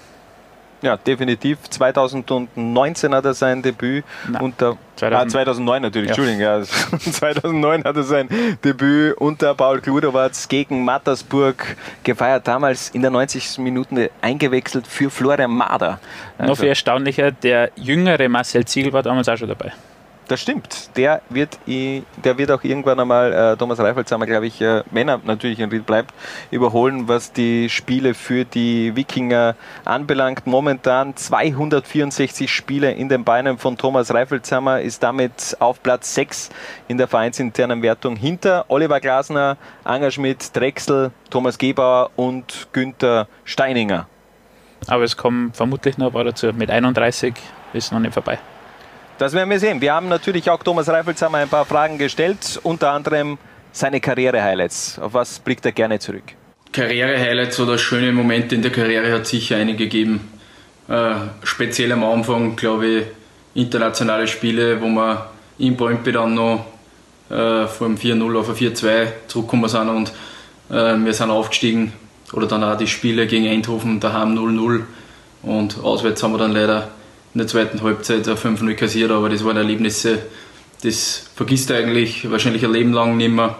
[SPEAKER 5] Ja, definitiv. 2019 hat er sein Debüt Nein. unter 2000. Ah, 2009 natürlich, ja. Entschuldigung. Ja. 2009 hat er sein Debüt unter Paul Kludowatz gegen Mattersburg gefeiert. Damals in der 90. Minute eingewechselt für Florian Mader.
[SPEAKER 6] Also Noch viel erstaunlicher, der jüngere Marcel Ziegel war damals auch schon dabei.
[SPEAKER 5] Das stimmt. Der wird, der wird auch irgendwann einmal äh, Thomas Reifelshammer, glaube ich, äh, er natürlich in Ried bleibt, überholen, was die Spiele für die Wikinger anbelangt. Momentan 264 Spiele in den Beinen von Thomas Reifelshammer, ist damit auf Platz 6 in der vereinsinternen Wertung hinter Oliver Glasner, Anger Schmidt, Drechsel, Thomas Gebauer und Günther Steininger.
[SPEAKER 6] Aber es kommen vermutlich noch ein paar dazu. Mit 31 ist noch nicht vorbei.
[SPEAKER 5] Das werden wir sehen. Wir haben natürlich auch Thomas Reifelshammer ein paar Fragen gestellt, unter anderem seine Karriere-Highlights. Auf was blickt er gerne zurück?
[SPEAKER 21] Karriere-Highlights oder schöne Momente in der Karriere hat sicher einige gegeben. Äh, speziell am Anfang, glaube ich, internationale Spiele, wo wir in Brøndby dann noch äh, vom 4-0 auf ein 4-2 zurückgekommen sind und äh, wir sind aufgestiegen. Oder dann auch die Spiele gegen Eindhoven, daheim 0-0 und auswärts haben wir dann leider in der zweiten Halbzeit 5-0 kassiert, aber das waren Erlebnisse, das vergisst er eigentlich wahrscheinlich ein Leben lang nicht mehr.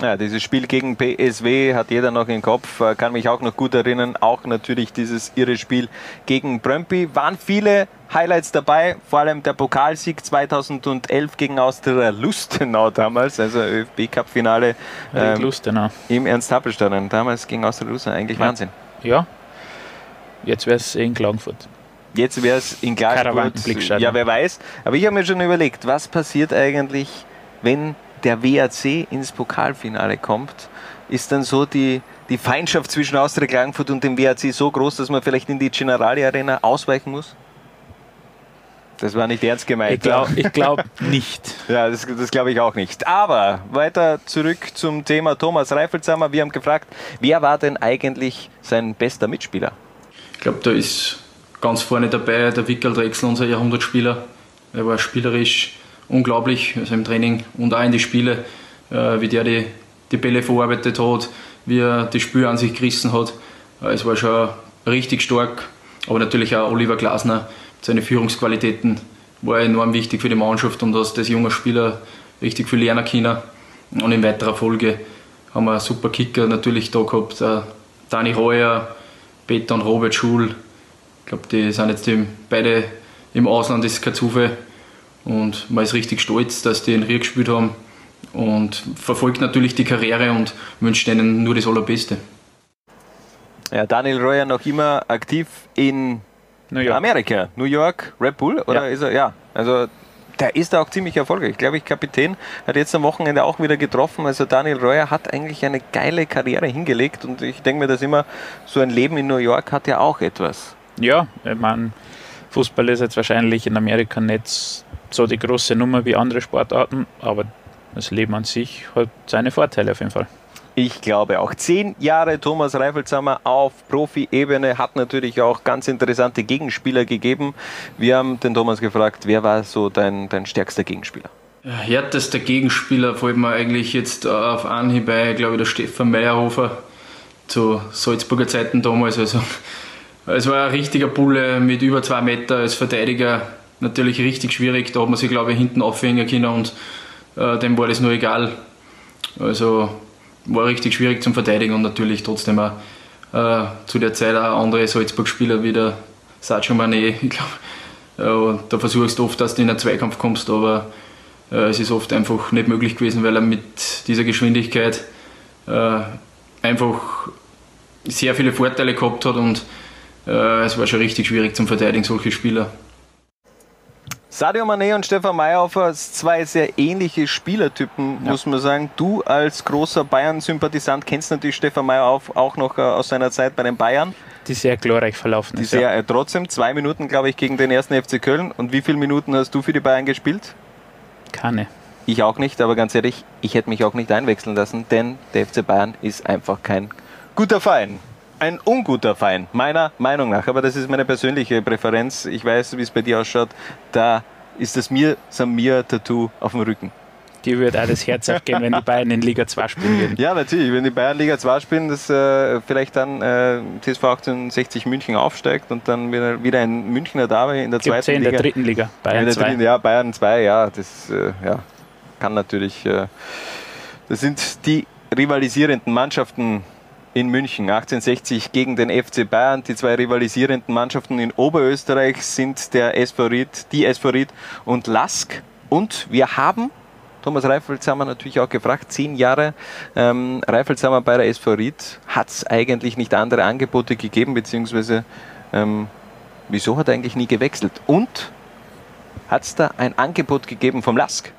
[SPEAKER 5] Ja, dieses Spiel gegen PSW hat jeder noch im Kopf, äh, kann mich auch noch gut erinnern. Auch natürlich dieses irre Spiel gegen Brøndby. Waren viele Highlights dabei, vor allem der Pokalsieg 2011 gegen Austria Lustenau damals, also ÖFB-Cup-Finale
[SPEAKER 6] ähm, Lustenau.
[SPEAKER 5] im Ernst-Happel-Stadion. Damals gegen Austria Lustenau, eigentlich ja. Wahnsinn.
[SPEAKER 6] Ja, jetzt wäre es in Klagenfurt.
[SPEAKER 5] Jetzt wäre es in Klagenfurt. Ja, wer weiß. Aber ich habe mir schon überlegt, was passiert eigentlich, wenn der WAC ins Pokalfinale kommt? Ist dann so die, die Feindschaft zwischen Austria Klagenfurt und dem WAC so groß, dass man vielleicht in die Generali Arena ausweichen muss? Das war nicht ernst gemeint.
[SPEAKER 6] Ich glaube glaub nicht.
[SPEAKER 5] Ja, das, das glaube ich auch nicht. Aber weiter zurück zum Thema Thomas Reifelshammer. Wir haben gefragt, wer war denn eigentlich sein bester Mitspieler?
[SPEAKER 21] Ich glaube, da ist ganz vorne dabei, der Wickel Drechsel, unser Jahrhundertspieler. Er war spielerisch unglaublich, also im Training und auch in die Spiele, äh, wie der die, die Bälle verarbeitet hat, wie er die Spiele an sich gerissen hat. Äh, es war schon richtig stark, aber natürlich auch Oliver Glasner, seine Führungsqualitäten war enorm wichtig für die Mannschaft und dass das junge Spieler richtig viel lernen können. Und in weiterer Folge haben wir super Kicker natürlich da gehabt. Äh, Dani Reuer, Peter und Robert Schul. Ich glaube, die sind jetzt im, beide im Ausland, das ist kein Zufall. Und man ist richtig stolz, dass die in Ried gespielt haben und verfolgt natürlich die Karriere und wünscht ihnen nur das Allerbeste.
[SPEAKER 5] Ja, Daniel Reuer noch immer aktiv in New Amerika, New York, Red Bull, oder
[SPEAKER 6] Ja.
[SPEAKER 5] ist er? Ja, also der ist da auch ziemlich erfolgreich. Glaube ich, Kapitän hat jetzt am Wochenende auch wieder getroffen. Also Daniel Reuer hat eigentlich eine geile Karriere hingelegt und ich denke mir das immer, so ein Leben in New York hat ja auch etwas.
[SPEAKER 6] Ja, ich meine, Fußball ist jetzt wahrscheinlich in Amerika nicht so die große Nummer wie andere Sportarten, aber das Leben an sich hat seine Vorteile auf jeden Fall.
[SPEAKER 5] Ich glaube auch. Zehn Jahre Thomas Reifelshammer auf Profi-Ebene hat natürlich auch ganz interessante Gegenspieler gegeben. Wir haben den Thomas gefragt, wer war so dein, dein stärkster Gegenspieler?
[SPEAKER 21] Ja, härtester Gegenspieler fällt mir eigentlich jetzt äh, auf Anhieb bei, glaube ich, der Stefan Meyerhofer zu Salzburger Zeiten damals. Also, es war ein richtiger Bulle mit über zwei Meter als Verteidiger. Natürlich richtig schwierig, da hat man sich, glaube ich, hinten aufhängen können und äh, dem war das nur egal. Also war richtig schwierig zum Verteidigen und natürlich trotzdem auch äh, zu der Zeit auch andere Salzburg-Spieler wie der Sadio Mané. Ich glaube, äh, da versuchst du oft, dass du in einen Zweikampf kommst, aber äh, es ist oft einfach nicht möglich gewesen, weil er mit dieser Geschwindigkeit äh, einfach sehr viele Vorteile gehabt hat und es war schon richtig schwierig zum Verteidigen, solche Spieler.
[SPEAKER 5] Sadio Mané und Stefan Meyerhofer, zwei sehr ähnliche Spielertypen, muss man sagen. Du als großer Bayern-Sympathisant kennst natürlich Stefan Meyerhofer auch noch äh, aus seiner Zeit bei den Bayern.
[SPEAKER 6] Die sehr glorreich verlaufen
[SPEAKER 5] Die
[SPEAKER 6] ist.
[SPEAKER 5] sehr,
[SPEAKER 6] ja.
[SPEAKER 5] äh, trotzdem zwei Minuten, glaube ich, gegen den ersten FC Köln. Und wie viele Minuten hast du für die Bayern gespielt?
[SPEAKER 6] Keine.
[SPEAKER 5] Ich auch nicht, aber ganz ehrlich, ich hätte mich auch nicht einwechseln lassen, denn der FC Bayern ist einfach kein guter Verein. Ein unguter Verein, meiner Meinung nach. Aber das ist meine persönliche Präferenz. Ich weiß, wie es bei dir ausschaut. Da ist das Mir Samir-Tattoo auf dem Rücken.
[SPEAKER 6] Die würde auch das Herz aufgeben, wenn die Bayern in Liga 2 spielen würden.
[SPEAKER 5] Ja, natürlich. Wenn die Bayern Liga 2 spielen, dass äh, vielleicht dann äh, TSV 1860 München aufsteigt und dann wieder, wieder ein Münchner Derby in der zweiten
[SPEAKER 6] ja in der
[SPEAKER 5] Liga.
[SPEAKER 6] dritten Liga, Bayern
[SPEAKER 5] in der
[SPEAKER 6] 2.
[SPEAKER 5] Dritten, ja, Bayern 2, ja. Das äh, ja, kann natürlich. Äh, das sind die rivalisierenden Mannschaften in München. 1860 gegen den FC Bayern. Die zwei rivalisierenden Mannschaften in Oberösterreich sind der SV Ried, die SV Ried und Lask. Und wir haben Thomas Reifelshammer natürlich auch gefragt, zehn Jahre ähm, Reifelshammer bei der SV Ried. Hat es eigentlich nicht andere Angebote gegeben, beziehungsweise ähm, wieso hat er eigentlich nie gewechselt? Und hat es da ein Angebot gegeben vom Lask?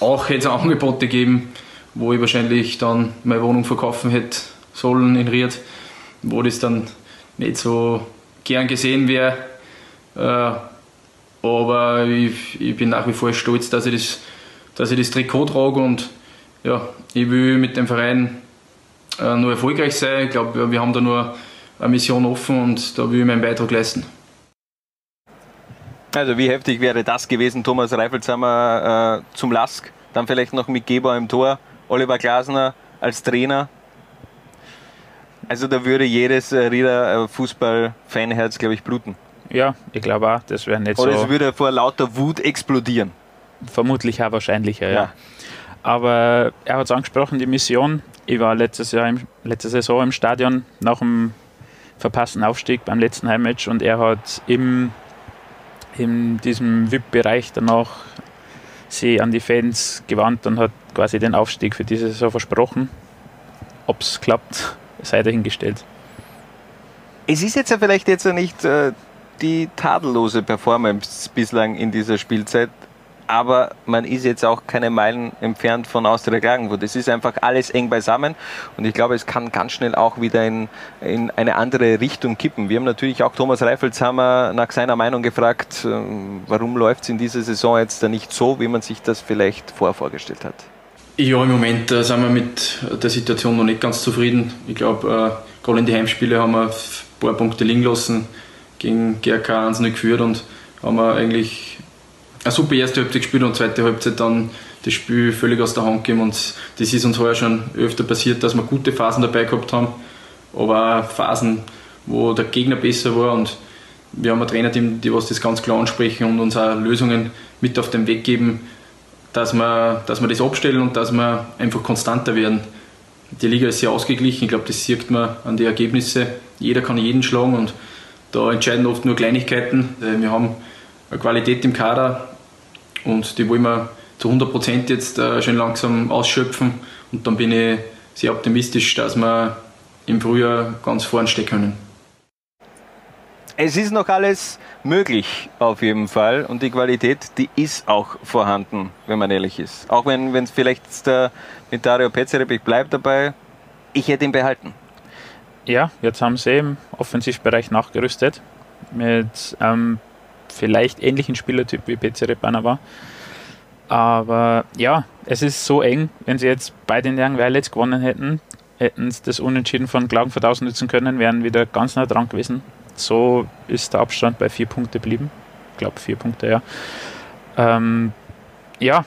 [SPEAKER 21] Auch hätte es Angebote gegeben, wo ich wahrscheinlich dann meine Wohnung verkaufen hätte sollen in Ried, wo das dann nicht so gern gesehen wäre. Äh, aber ich, ich bin nach wie vor stolz, dass ich das, dass ich das Trikot trage und ja, ich will mit dem Verein äh, nur erfolgreich sein. Ich glaube, wir, haben da nur eine Mission offen und da will ich meinen Beitrag leisten.
[SPEAKER 5] Also wie heftig wäre das gewesen, Thomas Reifelshammer äh, zum Lask, dann vielleicht noch mit Geber im Tor, Oliver Glasner als Trainer. Also da würde jedes äh, Rieder äh, Fußball-Fanherz, glaube ich, bluten.
[SPEAKER 6] Ja, ich glaube auch, das wäre nicht
[SPEAKER 5] Oder
[SPEAKER 6] so.
[SPEAKER 5] es würde vor lauter Wut explodieren.
[SPEAKER 6] Vermutlich auch wahrscheinlicher, ja.
[SPEAKER 5] Ja.
[SPEAKER 6] Aber er hat es angesprochen, die Mission. Ich war letztes Jahr im, letzte Saison im Stadion nach dem verpassten Aufstieg beim letzten Heimmatch und er hat im, in diesem VIP-Bereich danach sich an die Fans gewandt und hat quasi den Aufstieg für diese Saison versprochen. Ob es klappt, sei dahingestellt.
[SPEAKER 5] Es ist jetzt ja vielleicht jetzt nicht äh, die tadellose Performance bislang in dieser Spielzeit, aber man ist jetzt auch keine Meilen entfernt von Austria Klagenfurt. Es ist einfach alles eng beisammen und ich glaube, es kann ganz schnell auch wieder in, in eine andere Richtung kippen. Wir haben natürlich auch Thomas Reifelshammer nach seiner Meinung gefragt, äh, warum läuft es in dieser Saison jetzt da nicht so, wie man sich das vielleicht vorher vorgestellt hat.
[SPEAKER 21] Ja, im Moment äh, sind wir mit der Situation noch nicht ganz zufrieden. Ich glaube, äh, gerade in die Heimspiele haben wir ein paar Punkte liegen lassen, gegen GRK 1 geführt und haben wir eigentlich eine super erste Halbzeit gespielt und zweite Halbzeit dann das Spiel völlig aus der Hand gegeben. Und das ist uns heuer schon öfter passiert, dass wir gute Phasen dabei gehabt haben, aber auch Phasen, wo der Gegner besser war und wir haben ein Trainerteam, die was das ganz klar ansprechen und uns auch Lösungen mit auf den Weg geben, dass wir, dass wir das abstellen und dass wir einfach konstanter werden. Die Liga ist sehr ausgeglichen, ich glaube, das sieht man an den Ergebnissen. Jeder kann jeden schlagen und da entscheiden oft nur Kleinigkeiten. Äh, Wir haben eine Qualität im Kader und die wollen wir zu 100 Prozent jetzt äh, schon langsam ausschöpfen und dann bin ich sehr optimistisch, dass wir im Frühjahr ganz vorn stehen können.
[SPEAKER 5] Es ist noch alles möglich auf jeden Fall und die Qualität, die ist auch vorhanden, wenn man ehrlich ist. Auch wenn es vielleicht äh, mit Dario Pezereb, ich bleibe dabei, ich hätte ihn behalten.
[SPEAKER 6] Ja, jetzt haben sie im Offensivbereich nachgerüstet mit ähm, vielleicht ähnlichen Spielertyp wie PC Repana war. Aber ja, es ist so eng, wenn sie jetzt bei den Young Violets gewonnen hätten, hätten sie das Unentschieden von Klagenfurt ausnutzen können, wären wieder ganz nah dran gewesen. So ist der Abstand bei vier Punkte geblieben. Ich glaube vier Punkte, ja. Ähm, ja,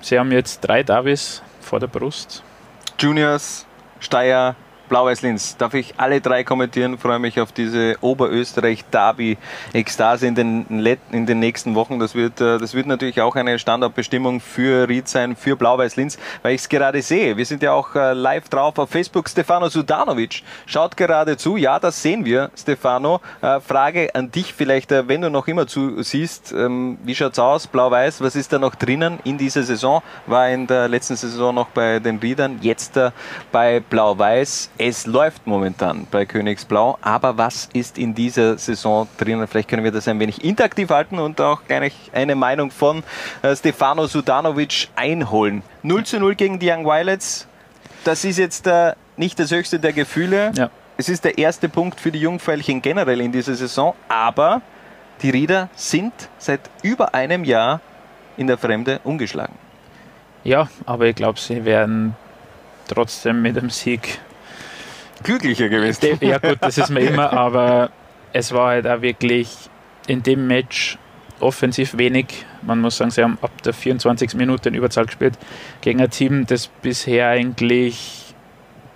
[SPEAKER 6] sie haben jetzt drei Davis vor der Brust.
[SPEAKER 5] Juniors, Steyr, Blau-Weiß-Linz. Darf ich alle drei kommentieren? Freue mich auf diese Oberösterreich-Derby-Ekstase in den, in den nächsten Wochen. Das wird, äh, das wird natürlich auch eine Standortbestimmung für Ried sein, für Blau-Weiß-Linz, weil ich es gerade sehe. Wir sind ja auch äh, live drauf auf Facebook. Stefano Sudanovic schaut gerade zu. Ja, das sehen wir, Stefano. Äh, Frage an dich vielleicht, wenn du noch immer zusiehst. Ähm, wie schaut's aus? Blau-Weiß, was ist da noch drinnen in dieser Saison? War in der letzten Saison noch bei den Riedern, jetzt bei Blau-Weiß. Es läuft momentan bei Königsblau, aber was ist in dieser Saison drinnen? Vielleicht können wir das ein wenig interaktiv halten und auch gleich eine Meinung von äh, Stefano Sudanovic einholen. 0 zu 0 gegen die Young Violets. Das ist jetzt äh, nicht das höchste der Gefühle. Es ist der erste Punkt für die Jungfeilchen generell in dieser Saison, aber die Rieder sind seit über einem Jahr in der Fremde ungeschlagen.
[SPEAKER 6] Ja, aber ich glaube, sie werden trotzdem mit dem Sieg
[SPEAKER 5] glücklicher gewesen.
[SPEAKER 6] Ja gut, das ist mir immer, aber es war halt auch wirklich in dem Match offensiv wenig. Man muss sagen, sie haben ab der 24. Minute in Überzahl gespielt gegen ein Team, das bisher eigentlich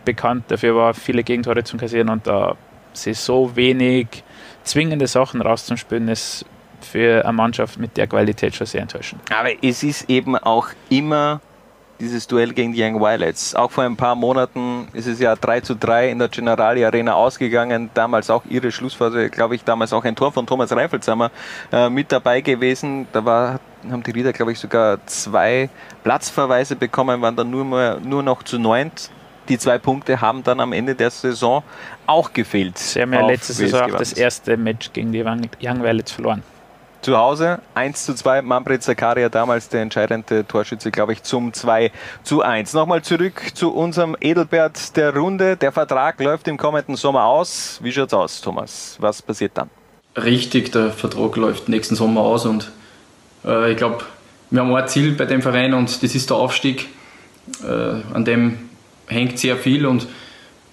[SPEAKER 6] bekannt dafür war, viele Gegentore zu kassieren und da sie so wenig zwingende Sachen rauszuspielen, ist für eine Mannschaft mit der Qualität schon sehr enttäuschend.
[SPEAKER 5] Aber es ist eben auch immer dieses Duell gegen die Young Violets. Auch vor ein paar Monaten ist es ja 3 zu 3 in der Generali Arena ausgegangen. Damals auch ihre Schlussphase, glaube ich, damals auch ein Tor von Thomas Reifelshammer äh, mit dabei gewesen. Da war, haben die Rieder, glaube ich, sogar zwei Platzverweise bekommen, waren dann nur, mehr, nur noch zu neunt. Die zwei Punkte haben dann am Ende der Saison auch gefehlt.
[SPEAKER 6] Sie haben ja letzte Saison auch das erste Match gegen die Young Violets verloren.
[SPEAKER 5] Zu Hause 1 zu 2. Manfred Zakaria damals der entscheidende Torschütze, glaube ich, zum 2 zu 1. Nochmal zurück zu unserem Edelbert der Runde. Der Vertrag läuft im kommenden Sommer aus. Wie schaut's aus, Thomas? Was passiert dann?
[SPEAKER 21] Richtig, der Vertrag läuft nächsten Sommer aus und äh, ich glaube, wir haben ein Ziel bei dem Verein und das ist der Aufstieg. Äh, an dem hängt sehr viel und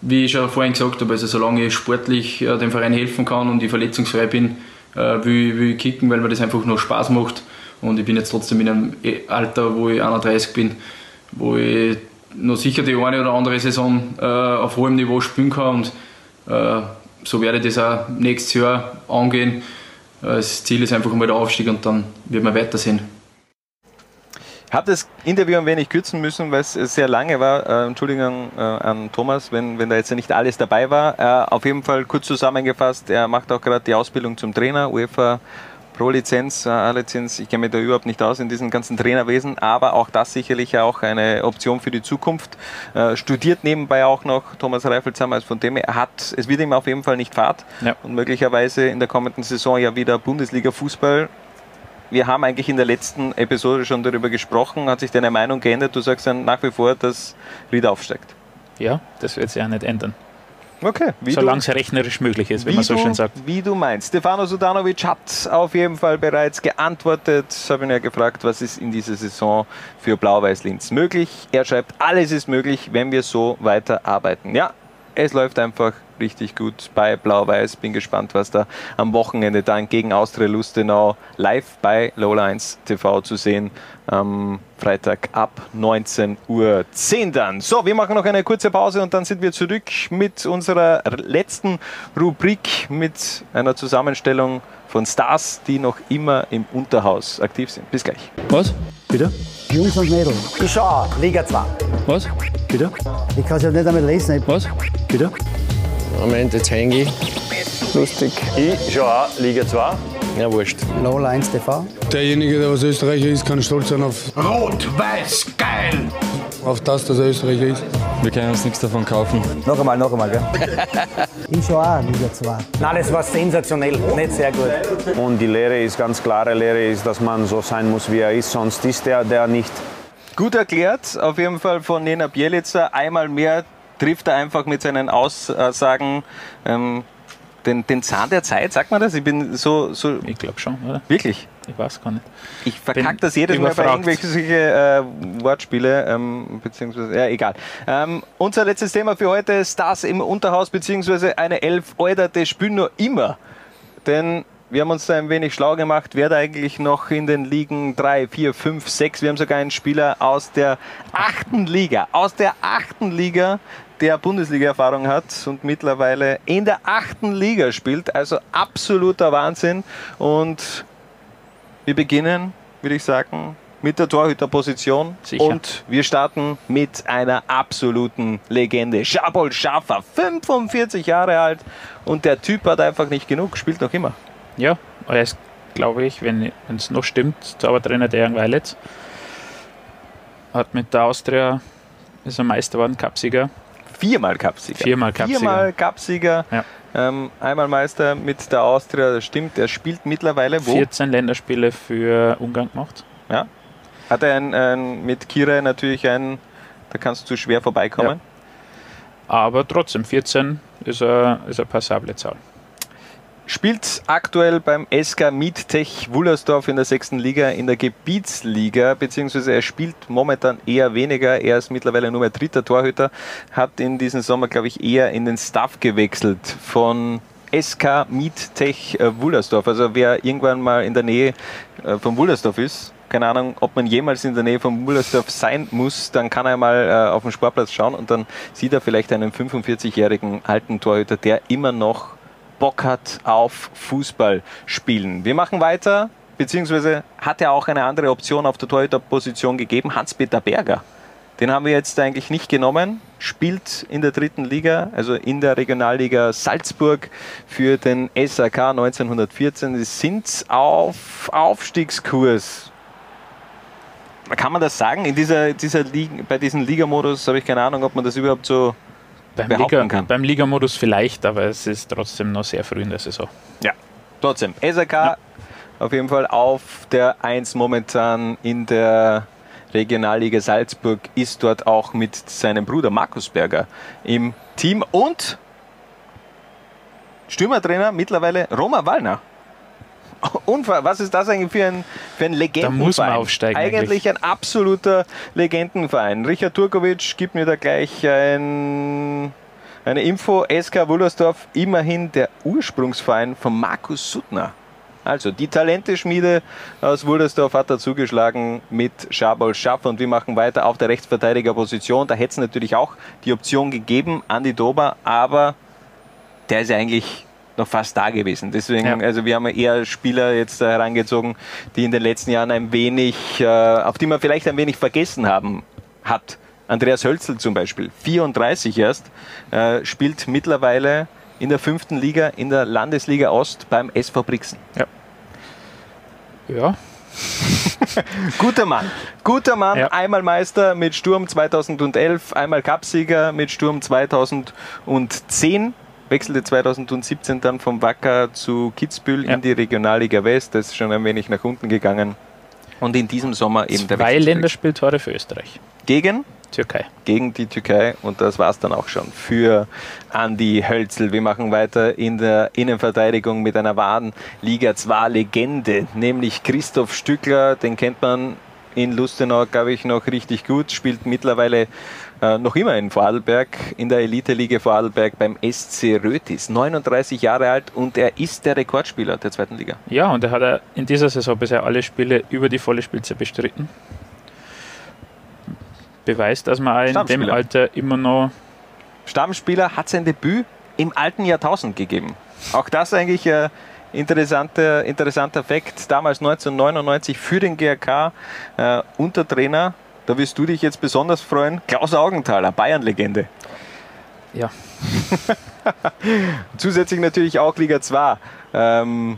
[SPEAKER 21] wie ich schon vorhin gesagt habe, also solange ich sportlich äh, dem Verein helfen kann und ich verletzungsfrei bin, äh, will, will ich kicken, weil mir das einfach nur Spaß macht. Und ich bin jetzt trotzdem in einem eh- Alter, wo ich 31 bin, wo ich noch sicher die eine oder andere Saison äh, auf hohem Niveau spielen kann. Und äh, so werde ich das auch nächstes Jahr angehen. Äh, das Ziel ist einfach mal der Aufstieg und dann wird man weitersehen.
[SPEAKER 5] Ich habe das Interview ein wenig kürzen müssen, weil es sehr lange war. Äh, Entschuldigung äh, an Thomas, wenn, wenn da jetzt nicht alles dabei war. Äh, auf jeden Fall kurz zusammengefasst, er macht auch gerade die Ausbildung zum Trainer, UEFA Pro-Lizenz, A-Lizenz. Ich kenne mich da überhaupt nicht aus in diesem ganzen Trainerwesen, aber auch das sicherlich auch eine Option für die Zukunft. Äh, studiert nebenbei auch noch Thomas Reifelshammer, also von dem er hat, es wird ihm auf jeden Fall nicht fad
[SPEAKER 6] Ja.
[SPEAKER 5] und möglicherweise in der kommenden Saison ja wieder Bundesliga-Fußball wir haben eigentlich in der letzten Episode schon darüber gesprochen. Hat sich deine Meinung geändert? Du sagst dann nach wie vor, dass Ried aufsteigt.
[SPEAKER 6] Ja, das wird sich ja nicht ändern.
[SPEAKER 5] Okay.
[SPEAKER 6] Solange es rechnerisch möglich ist, wie,
[SPEAKER 5] Wie
[SPEAKER 6] man so
[SPEAKER 5] du,
[SPEAKER 6] schön sagt.
[SPEAKER 5] Wie du meinst. Stefano Sudanovic hat auf jeden Fall bereits geantwortet. Ich habe ihn ja gefragt, was ist in dieser Saison für Blau-Weiß-Linz möglich. Er schreibt, alles ist möglich, wenn wir so weiter arbeiten. Ja, es läuft einfach richtig gut bei Blau-Weiß. Bin gespannt, was da am Wochenende dann gegen Austria Lustenau live bei Lowlines TV zu sehen. Am Freitag ab 19 Uhr 10 dann. So, wir machen noch eine kurze Pause und dann sind wir zurück mit unserer letzten Rubrik mit einer Zusammenstellung von Stars, die noch immer im Unterhaus aktiv sind. Bis gleich.
[SPEAKER 11] Was? Bitte?
[SPEAKER 19] Jungs und Mädels.
[SPEAKER 14] Ich schau Liga 2.
[SPEAKER 11] Was? Bitte?
[SPEAKER 19] Ich kann es ja nicht einmal lesen.
[SPEAKER 11] Was? Bitte?
[SPEAKER 14] Moment, jetzt hänge ich. Lustig. Ich schau an, Liga 2. Ja, wurscht.
[SPEAKER 19] Lowlines TV.
[SPEAKER 15] Derjenige, der was Österreicher ist, kann stolz sein auf,
[SPEAKER 20] Rot-Weiß geil.
[SPEAKER 15] auf das, dass er Österreicher ist.
[SPEAKER 11] Wir können uns nichts davon kaufen.
[SPEAKER 14] Noch einmal, noch einmal, gell?
[SPEAKER 19] Ich schaue auch Liga 2.
[SPEAKER 14] Nein, das war sensationell, nicht sehr gut. Und die Lehre ist ganz klare Lehre, ist, dass man so sein muss, wie er ist, sonst ist der, der nicht.
[SPEAKER 5] Gut erklärt, auf jeden Fall von Nena Bielitzer. Einmal mehr trifft er einfach mit seinen Aussagen ähm, den, den Zahn der Zeit, sagt man das? Ich bin so. so
[SPEAKER 6] Ich glaube schon, oder?
[SPEAKER 5] Wirklich?
[SPEAKER 6] Ich weiß gar nicht.
[SPEAKER 5] Ich verkack
[SPEAKER 6] Bin
[SPEAKER 5] das jedes Mal bei irgendwelchen äh, Wortspiele, ähm, beziehungsweise, ja, egal. Ähm, unser letztes Thema für heute ist das im Unterhaus, beziehungsweise eine Elf, Alter, das spielen nur immer. Denn wir haben uns da ein wenig schlau gemacht, wer da eigentlich noch in den Ligen 3, 4, 5, 6, wir haben sogar einen Spieler aus der achten Liga, aus der achten Liga, der Bundesliga-Erfahrung hat und mittlerweile in der achten Liga spielt. Also absoluter Wahnsinn. Und wir beginnen, würde ich sagen, mit der Torhüterposition.
[SPEAKER 6] Sicher.
[SPEAKER 5] Und wir starten mit einer absoluten Legende. Schabol Schaffer, 45 Jahre alt. Und der Typ hat einfach nicht genug, spielt noch immer.
[SPEAKER 6] Ja, er ist, glaube ich, wenn es noch stimmt, Zaubertrainer der Young Violets. Hat mit der Austria, ist er Meister geworden, Cupsieger.
[SPEAKER 5] Viermal Cupsieger.
[SPEAKER 6] Viermal Cupsieger.
[SPEAKER 5] Viermal Cupsieger.
[SPEAKER 6] Ja.
[SPEAKER 5] Ähm, einmal Meister mit der Austria, das stimmt. Er spielt mittlerweile wo?
[SPEAKER 6] 14 Länderspiele für Ungarn gemacht.
[SPEAKER 5] Ja. Hat er ein, ein, mit Kira natürlich einen, da kannst du schwer vorbeikommen.
[SPEAKER 6] Aber trotzdem, 14 ist eine, ist eine passable Zahl.
[SPEAKER 5] Spielt aktuell beim SK Mietech Wullersdorf in der sechsten Liga, in der Gebietsliga, beziehungsweise er spielt momentan eher weniger. Er ist mittlerweile nur mehr dritter Torhüter, hat in diesem Sommer, glaube ich, eher in den Staff gewechselt von SK Mietech äh, Wullersdorf. Also wer irgendwann mal in der Nähe äh, von Wullersdorf ist, keine Ahnung, ob man jemals in der Nähe von Wullersdorf sein muss, dann kann er mal äh, auf den Sportplatz schauen und dann sieht er vielleicht einen 45-jährigen alten Torhüter, der immer noch Bock hat auf Fußball spielen. Wir machen weiter, beziehungsweise hat er auch eine andere Option auf der Torhüterposition gegeben, Hans-Peter Berger. Den haben wir jetzt eigentlich nicht genommen, spielt in der dritten Liga, also in der Regionalliga Salzburg für den SAK 1914. Sie sind auf Aufstiegskurs. Kann man das sagen? In dieser, dieser Liga, bei diesem Ligamodus habe ich keine Ahnung, ob man das überhaupt so
[SPEAKER 6] Beim, Liga,
[SPEAKER 5] kann.
[SPEAKER 6] beim Ligamodus vielleicht, aber es ist trotzdem noch sehr früh in der Saison.
[SPEAKER 5] Ja, trotzdem. SAK auf jeden Fall auf der 1 momentan in der Regionalliga Salzburg, ist dort auch mit seinem Bruder Markus Berger im Team und Stürmertrainer mittlerweile Roma Wallner. Unfall. Was ist das eigentlich für ein, für ein Legendenverein?
[SPEAKER 6] Da muss man aufsteigen
[SPEAKER 5] Eigentlich,
[SPEAKER 6] eigentlich.
[SPEAKER 5] ein absoluter Legendenverein. Richard Turkovic gibt mir da gleich ein, eine Info. SK Wullersdorf, immerhin der Ursprungsverein von Markus Suttner. Also die Talenteschmiede aus Wullersdorf hat da zugeschlagen mit Schabol Schaff und wir machen weiter auf der Rechtsverteidigerposition. Da hätte es natürlich auch die Option gegeben, Andi Dober, aber der ist ja eigentlich noch fast da gewesen. Deswegen,
[SPEAKER 6] Ja.
[SPEAKER 5] also wir haben ja eher Spieler jetzt herangezogen, die in den letzten Jahren ein wenig, äh, auf die man vielleicht ein wenig vergessen haben hat. Andreas Hölzel zum Beispiel, 34 erst, äh, spielt mittlerweile in der fünften Liga, in der Landesliga Ost beim SV Brixen.
[SPEAKER 6] Ja. Ja,
[SPEAKER 5] Guter Mann, guter Mann, einmal Meister mit Sturm 2011, einmal Cupsieger mit Sturm 2010, wechselte 2017 dann vom Wacker zu Kitzbühel in die Regionalliga West, das ist schon ein wenig nach unten gegangen. Und in diesem Sommer eben der
[SPEAKER 6] zwei
[SPEAKER 5] Wechsel zurück.
[SPEAKER 6] Länderspieltore für Österreich.
[SPEAKER 5] Gegen?
[SPEAKER 6] Türkei.
[SPEAKER 5] Gegen die Türkei und das war es dann auch schon für Andi Hölzel. Wir machen weiter in der Innenverteidigung mit einer wahren Liga 2 Legende, nämlich Christoph Stückler, den kennt man in Lustenau, glaube ich, noch richtig gut, spielt mittlerweile äh, noch immer in Vorarlberg, in der Elite-Liga Vorarlberg beim SC Rötis. 39 Jahre alt und er ist der Rekordspieler der zweiten Liga.
[SPEAKER 6] Ja, und er hat er in dieser Saison bisher alle Spiele über die volle Spielzeit bestritten. Beweist, dass man in dem. Alter immer noch
[SPEAKER 5] Stammspieler hat sein Debüt im alten Jahrtausend gegeben. Auch das eigentlich ein interessanter, interessanter Fakt. Damals 1999 für den GRK äh, Untertrainer. Da wirst du dich jetzt besonders freuen. Klaus Augenthaler, Bayern-Legende.
[SPEAKER 6] Ja.
[SPEAKER 5] Zusätzlich natürlich auch Liga 2. Ähm,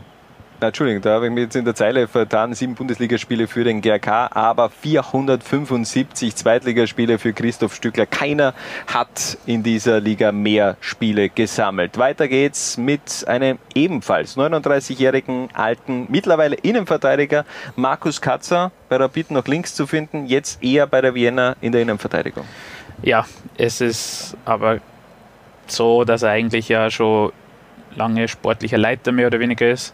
[SPEAKER 5] Entschuldigung, da habe ich mich jetzt in der Zeile vertan. Sieben Bundesligaspiele für den GRK, aber 475 Zweitligaspiele für Christoph Stückler. Keiner hat in dieser Liga mehr Spiele gesammelt. Weiter geht's mit einem ebenfalls 39-jährigen alten, mittlerweile Innenverteidiger Markus Katzer, bei Rapid noch links zu finden, jetzt eher bei der Vienna in der Innenverteidigung.
[SPEAKER 6] Ja, es ist aber so, dass er eigentlich ja schon lange sportlicher Leiter mehr oder weniger ist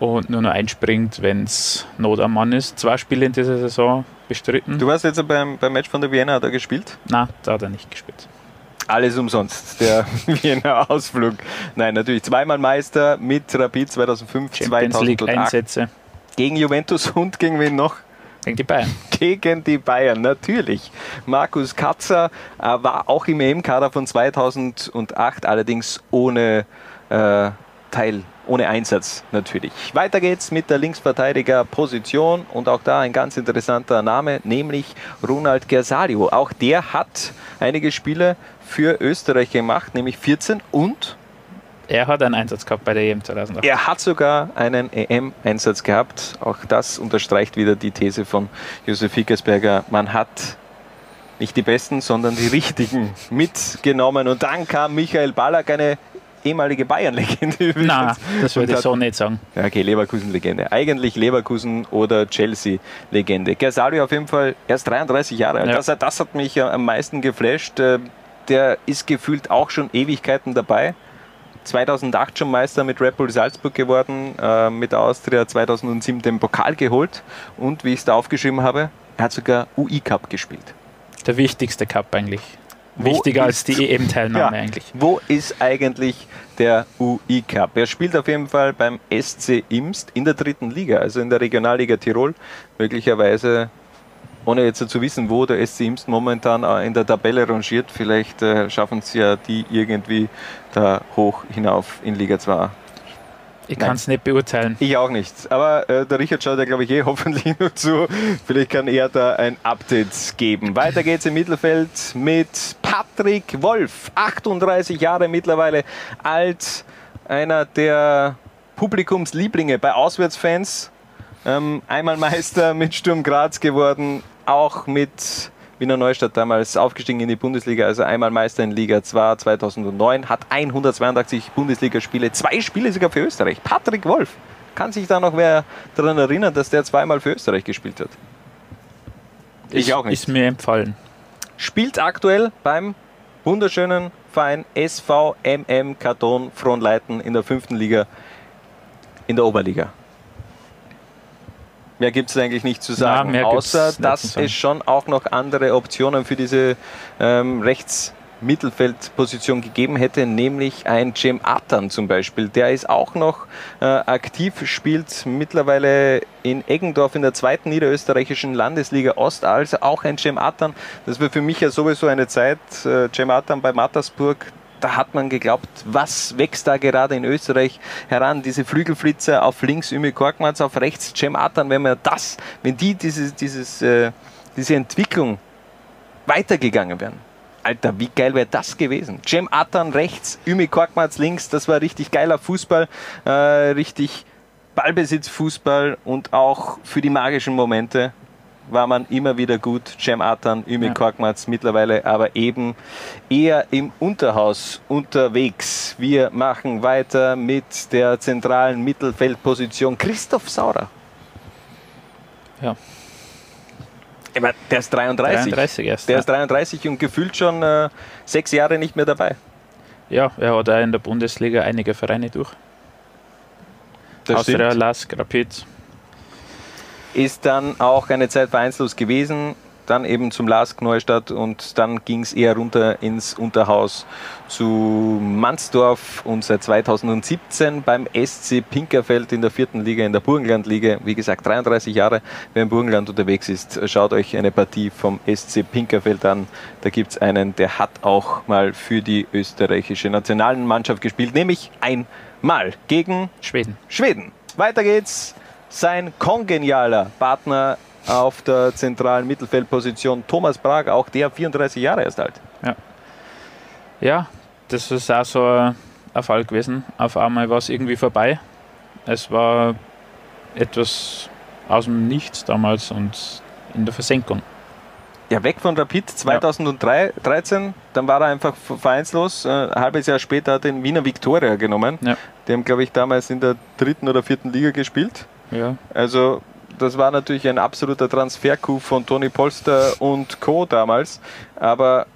[SPEAKER 6] und nur noch einspringt, wenn es Not am Mann ist. Zwei Spiele in dieser Saison bestritten.
[SPEAKER 5] Du warst jetzt beim, beim Match von der Vienna, hat er gespielt?
[SPEAKER 6] Nein, da hat er nicht gespielt.
[SPEAKER 5] Alles umsonst, der Wiener Ausflug. Nein, natürlich zweimal Meister mit Rapid 2005,
[SPEAKER 6] Champions League
[SPEAKER 5] 2008.
[SPEAKER 6] Einsätze.
[SPEAKER 5] Gegen Juventus und gegen wen noch?
[SPEAKER 6] Gegen die Bayern.
[SPEAKER 5] Gegen die Bayern, natürlich. Markus Katzer äh, war auch im EM-Kader von 2008, allerdings ohne äh, Teil, ohne Einsatz natürlich. Weiter geht's mit der Linksverteidiger-Position und auch da ein ganz interessanter Name, nämlich Ronald Gersario. Auch der hat einige Spiele für Österreich gemacht, nämlich 14 und
[SPEAKER 6] Er hat einen Einsatz gehabt bei der EM 2008.
[SPEAKER 5] er hat sogar einen EM-Einsatz gehabt. Auch das unterstreicht wieder die These von Josef Hickersberger. Man hat nicht die Besten, sondern die Richtigen mitgenommen. Und dann kam Michael Ballack, eine ehemalige Bayern-Legende übrigens.
[SPEAKER 6] Nein, das würde ich so nicht sagen.
[SPEAKER 5] Okay, Leverkusen-Legende. Eigentlich Leverkusen oder Chelsea-Legende. Gersario auf jeden Fall erst 33 Jahre alt.
[SPEAKER 6] Ja.
[SPEAKER 5] Das, das hat mich am meisten geflasht. Äh, Der ist gefühlt auch schon Ewigkeiten dabei. 2008 schon Meister mit Red Bull Salzburg geworden, äh, mit der Austria 2007 den Pokal geholt und wie ich es da aufgeschrieben habe, er hat sogar UI Cup gespielt.
[SPEAKER 6] Der wichtigste Cup eigentlich. Wichtiger als die EM-Teilnahme
[SPEAKER 5] Ja.
[SPEAKER 6] eigentlich.
[SPEAKER 5] Wo ist eigentlich der UI Cup? Er spielt auf jeden Fall beim SC Imst in der dritten Liga, also in der Regionalliga Tirol. Möglicherweise, ohne jetzt zu wissen, wo der SC Imst momentan äh, in der Tabelle rangiert, vielleicht äh, schaffen es ja die irgendwie da hoch hinauf in Liga 2.
[SPEAKER 6] Ich kann es nicht beurteilen.
[SPEAKER 5] Ich auch nicht. Aber äh, der Richard schaut ja, glaube ich, eh hoffentlich noch zu. Vielleicht kann er da ein Update geben. Weiter geht's im Mittelfeld mit Patrick Wolf. 38 Jahre mittlerweile alt. Einer der Publikumslieblinge bei Auswärtsfans. Ähm, einmal Meister mit Sturm Graz geworden. Auch mit Wiener Neustadt damals aufgestiegen in die Bundesliga, also einmal Meister in Liga 2 2009, hat 182 Bundesligaspiele, zwei Spiele sogar für Österreich. Patrick Wolf, kann sich da noch wer daran erinnern, dass der zweimal für Österreich gespielt hat? Ich
[SPEAKER 6] Ist-
[SPEAKER 5] auch nicht.
[SPEAKER 6] Ist mir empfallen.
[SPEAKER 5] Spielt aktuell beim wunderschönen Verein SVMM Karton Frohnleiten in der fünften Liga in der Oberliga. Mehr gibt es eigentlich nicht zu sagen,
[SPEAKER 6] gibt's
[SPEAKER 5] außer dass es schon auch noch andere Optionen für diese ähm, Rechts-Mittelfeldposition gegeben hätte, nämlich ein Cem Atan zum Beispiel. Der ist auch noch äh, aktiv, spielt mittlerweile in Eggendorf in der zweiten niederösterreichischen Landesliga Ost, also auch ein Cem Atan. Das war für mich ja sowieso eine Zeit, äh, Cem Atan bei Mattersburg, da hat man geglaubt, was wächst da gerade in Österreich heran? Diese Flügelflitzer auf links Ümi Korkmaz, auf rechts Cem Atan, wenn man das, wenn die dieses, dieses, äh, diese Entwicklung weitergegangen wären. Alter, wie geil wäre das gewesen? Cem Atan rechts, Ümi Korkmaz links, das war richtig geiler Fußball, äh, richtig Ballbesitzfußball und auch für die magischen Momente war man immer wieder gut. Cem Atan, Ümi
[SPEAKER 6] Ja.
[SPEAKER 5] Korkmaz mittlerweile aber eben eher im Unterhaus unterwegs. Wir machen weiter mit der zentralen Mittelfeldposition Christoph Saurer.
[SPEAKER 6] Ja.
[SPEAKER 5] Ich meine, der ist 33.
[SPEAKER 6] 33 erst,
[SPEAKER 5] Der
[SPEAKER 6] ja.
[SPEAKER 5] ist 33 und gefühlt schon äh, sechs Jahre nicht mehr dabei.
[SPEAKER 6] Ja, er hat auch in der Bundesliga einige Vereine durch.
[SPEAKER 5] Das
[SPEAKER 6] Austria,
[SPEAKER 5] stimmt.
[SPEAKER 6] Lask, Rapid.
[SPEAKER 5] Ist dann auch eine Zeit vereinslos gewesen. dann eben zum LASK Neustadt und dann ging es eher runter ins Unterhaus zu Mansdorf und seit 2017 beim SC Pinkerfeld in der vierten Liga, in der Burgenlandliga. Wie gesagt, 33 Jahre, wer im Burgenland unterwegs ist, schaut euch eine Partie vom SC Pinkerfeld an. Da gibt es einen, der hat auch mal für die österreichische Nationalmannschaft gespielt, nämlich einmal gegen
[SPEAKER 6] Schweden.
[SPEAKER 5] Schweden. Weiter geht's. Sein kongenialer Partner auf der zentralen Mittelfeldposition, Thomas Prag, auch der 34 Jahre erst alt.
[SPEAKER 6] Ja. Ja, das ist auch so ein Fall gewesen. Auf einmal war es irgendwie vorbei. Es war etwas aus dem Nichts damals und in der Versenkung.
[SPEAKER 5] Ja, weg von Rapid 2013, dann war er einfach vereinslos. Äh, Ein halbes Jahr später hat er den Wiener Viktoria genommen.
[SPEAKER 6] Ja.
[SPEAKER 5] Die haben, glaube ich, damals in der dritten oder vierten Liga gespielt.
[SPEAKER 6] Ja.
[SPEAKER 5] Also das war natürlich ein absoluter Transfer-Coup von Toni Polster und Co. damals. Aber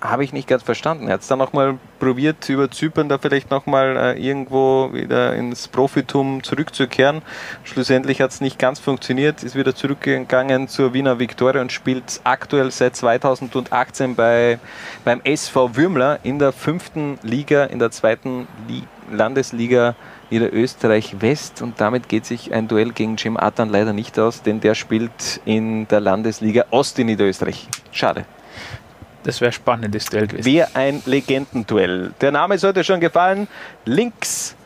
[SPEAKER 5] habe ich nicht ganz verstanden. Er hat es dann nochmal probiert, über Zypern da vielleicht nochmal äh, irgendwo wieder ins Profitum zurückzukehren. Schlussendlich hat es nicht ganz funktioniert, ist wieder zurückgegangen zur Wiener Viktoria und spielt aktuell seit 2018 bei, beim SV Würmler in der fünften Liga, in der zweiten Li Landesliga Niederösterreich West und damit geht sich ein Duell gegen Jim Atan leider nicht aus, denn der spielt in der Landesliga Ost in Niederösterreich. Schade.
[SPEAKER 6] Das wäre spannendes Duell gewesen.
[SPEAKER 5] Wäre ein Legendenduell. Der Name sollte schon gefallen. Links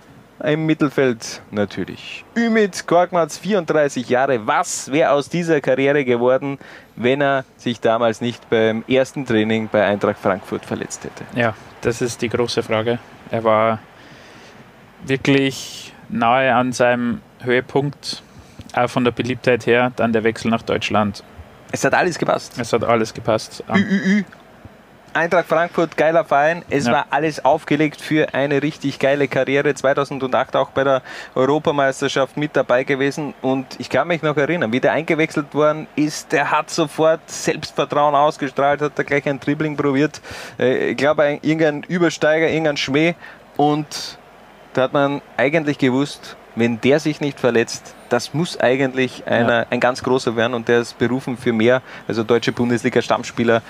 [SPEAKER 5] im Mittelfeld natürlich. Ümit Korkmaz, 34 Jahre. Was wäre aus dieser Karriere geworden, wenn er sich damals nicht beim ersten Training bei Eintracht Frankfurt verletzt hätte?
[SPEAKER 6] Ja, das ist die große Frage. Er war wirklich nahe an seinem Höhepunkt, auch von der Beliebtheit her, dann der Wechsel nach Deutschland.
[SPEAKER 5] Es hat alles gepasst.
[SPEAKER 6] Es hat alles gepasst.
[SPEAKER 5] Ü, ü, ü. Eintracht Frankfurt, geiler Verein. Es
[SPEAKER 6] Ja.
[SPEAKER 5] war alles aufgelegt für eine richtig geile Karriere. 2008 auch bei der Europameisterschaft mit dabei gewesen. Und ich kann mich noch erinnern, wie der eingewechselt worden ist. Der hat sofort Selbstvertrauen ausgestrahlt, hat da gleich ein Dribbling probiert. Äh, Ich glaube, ein- irgendein Übersteiger, irgendein Schmäh. Und da hat man eigentlich gewusst, wenn der sich nicht verletzt, das muss eigentlich einer, ein ganz großer werden und der ist berufen für mehr. Also deutsche Bundesliga-Stammspieler.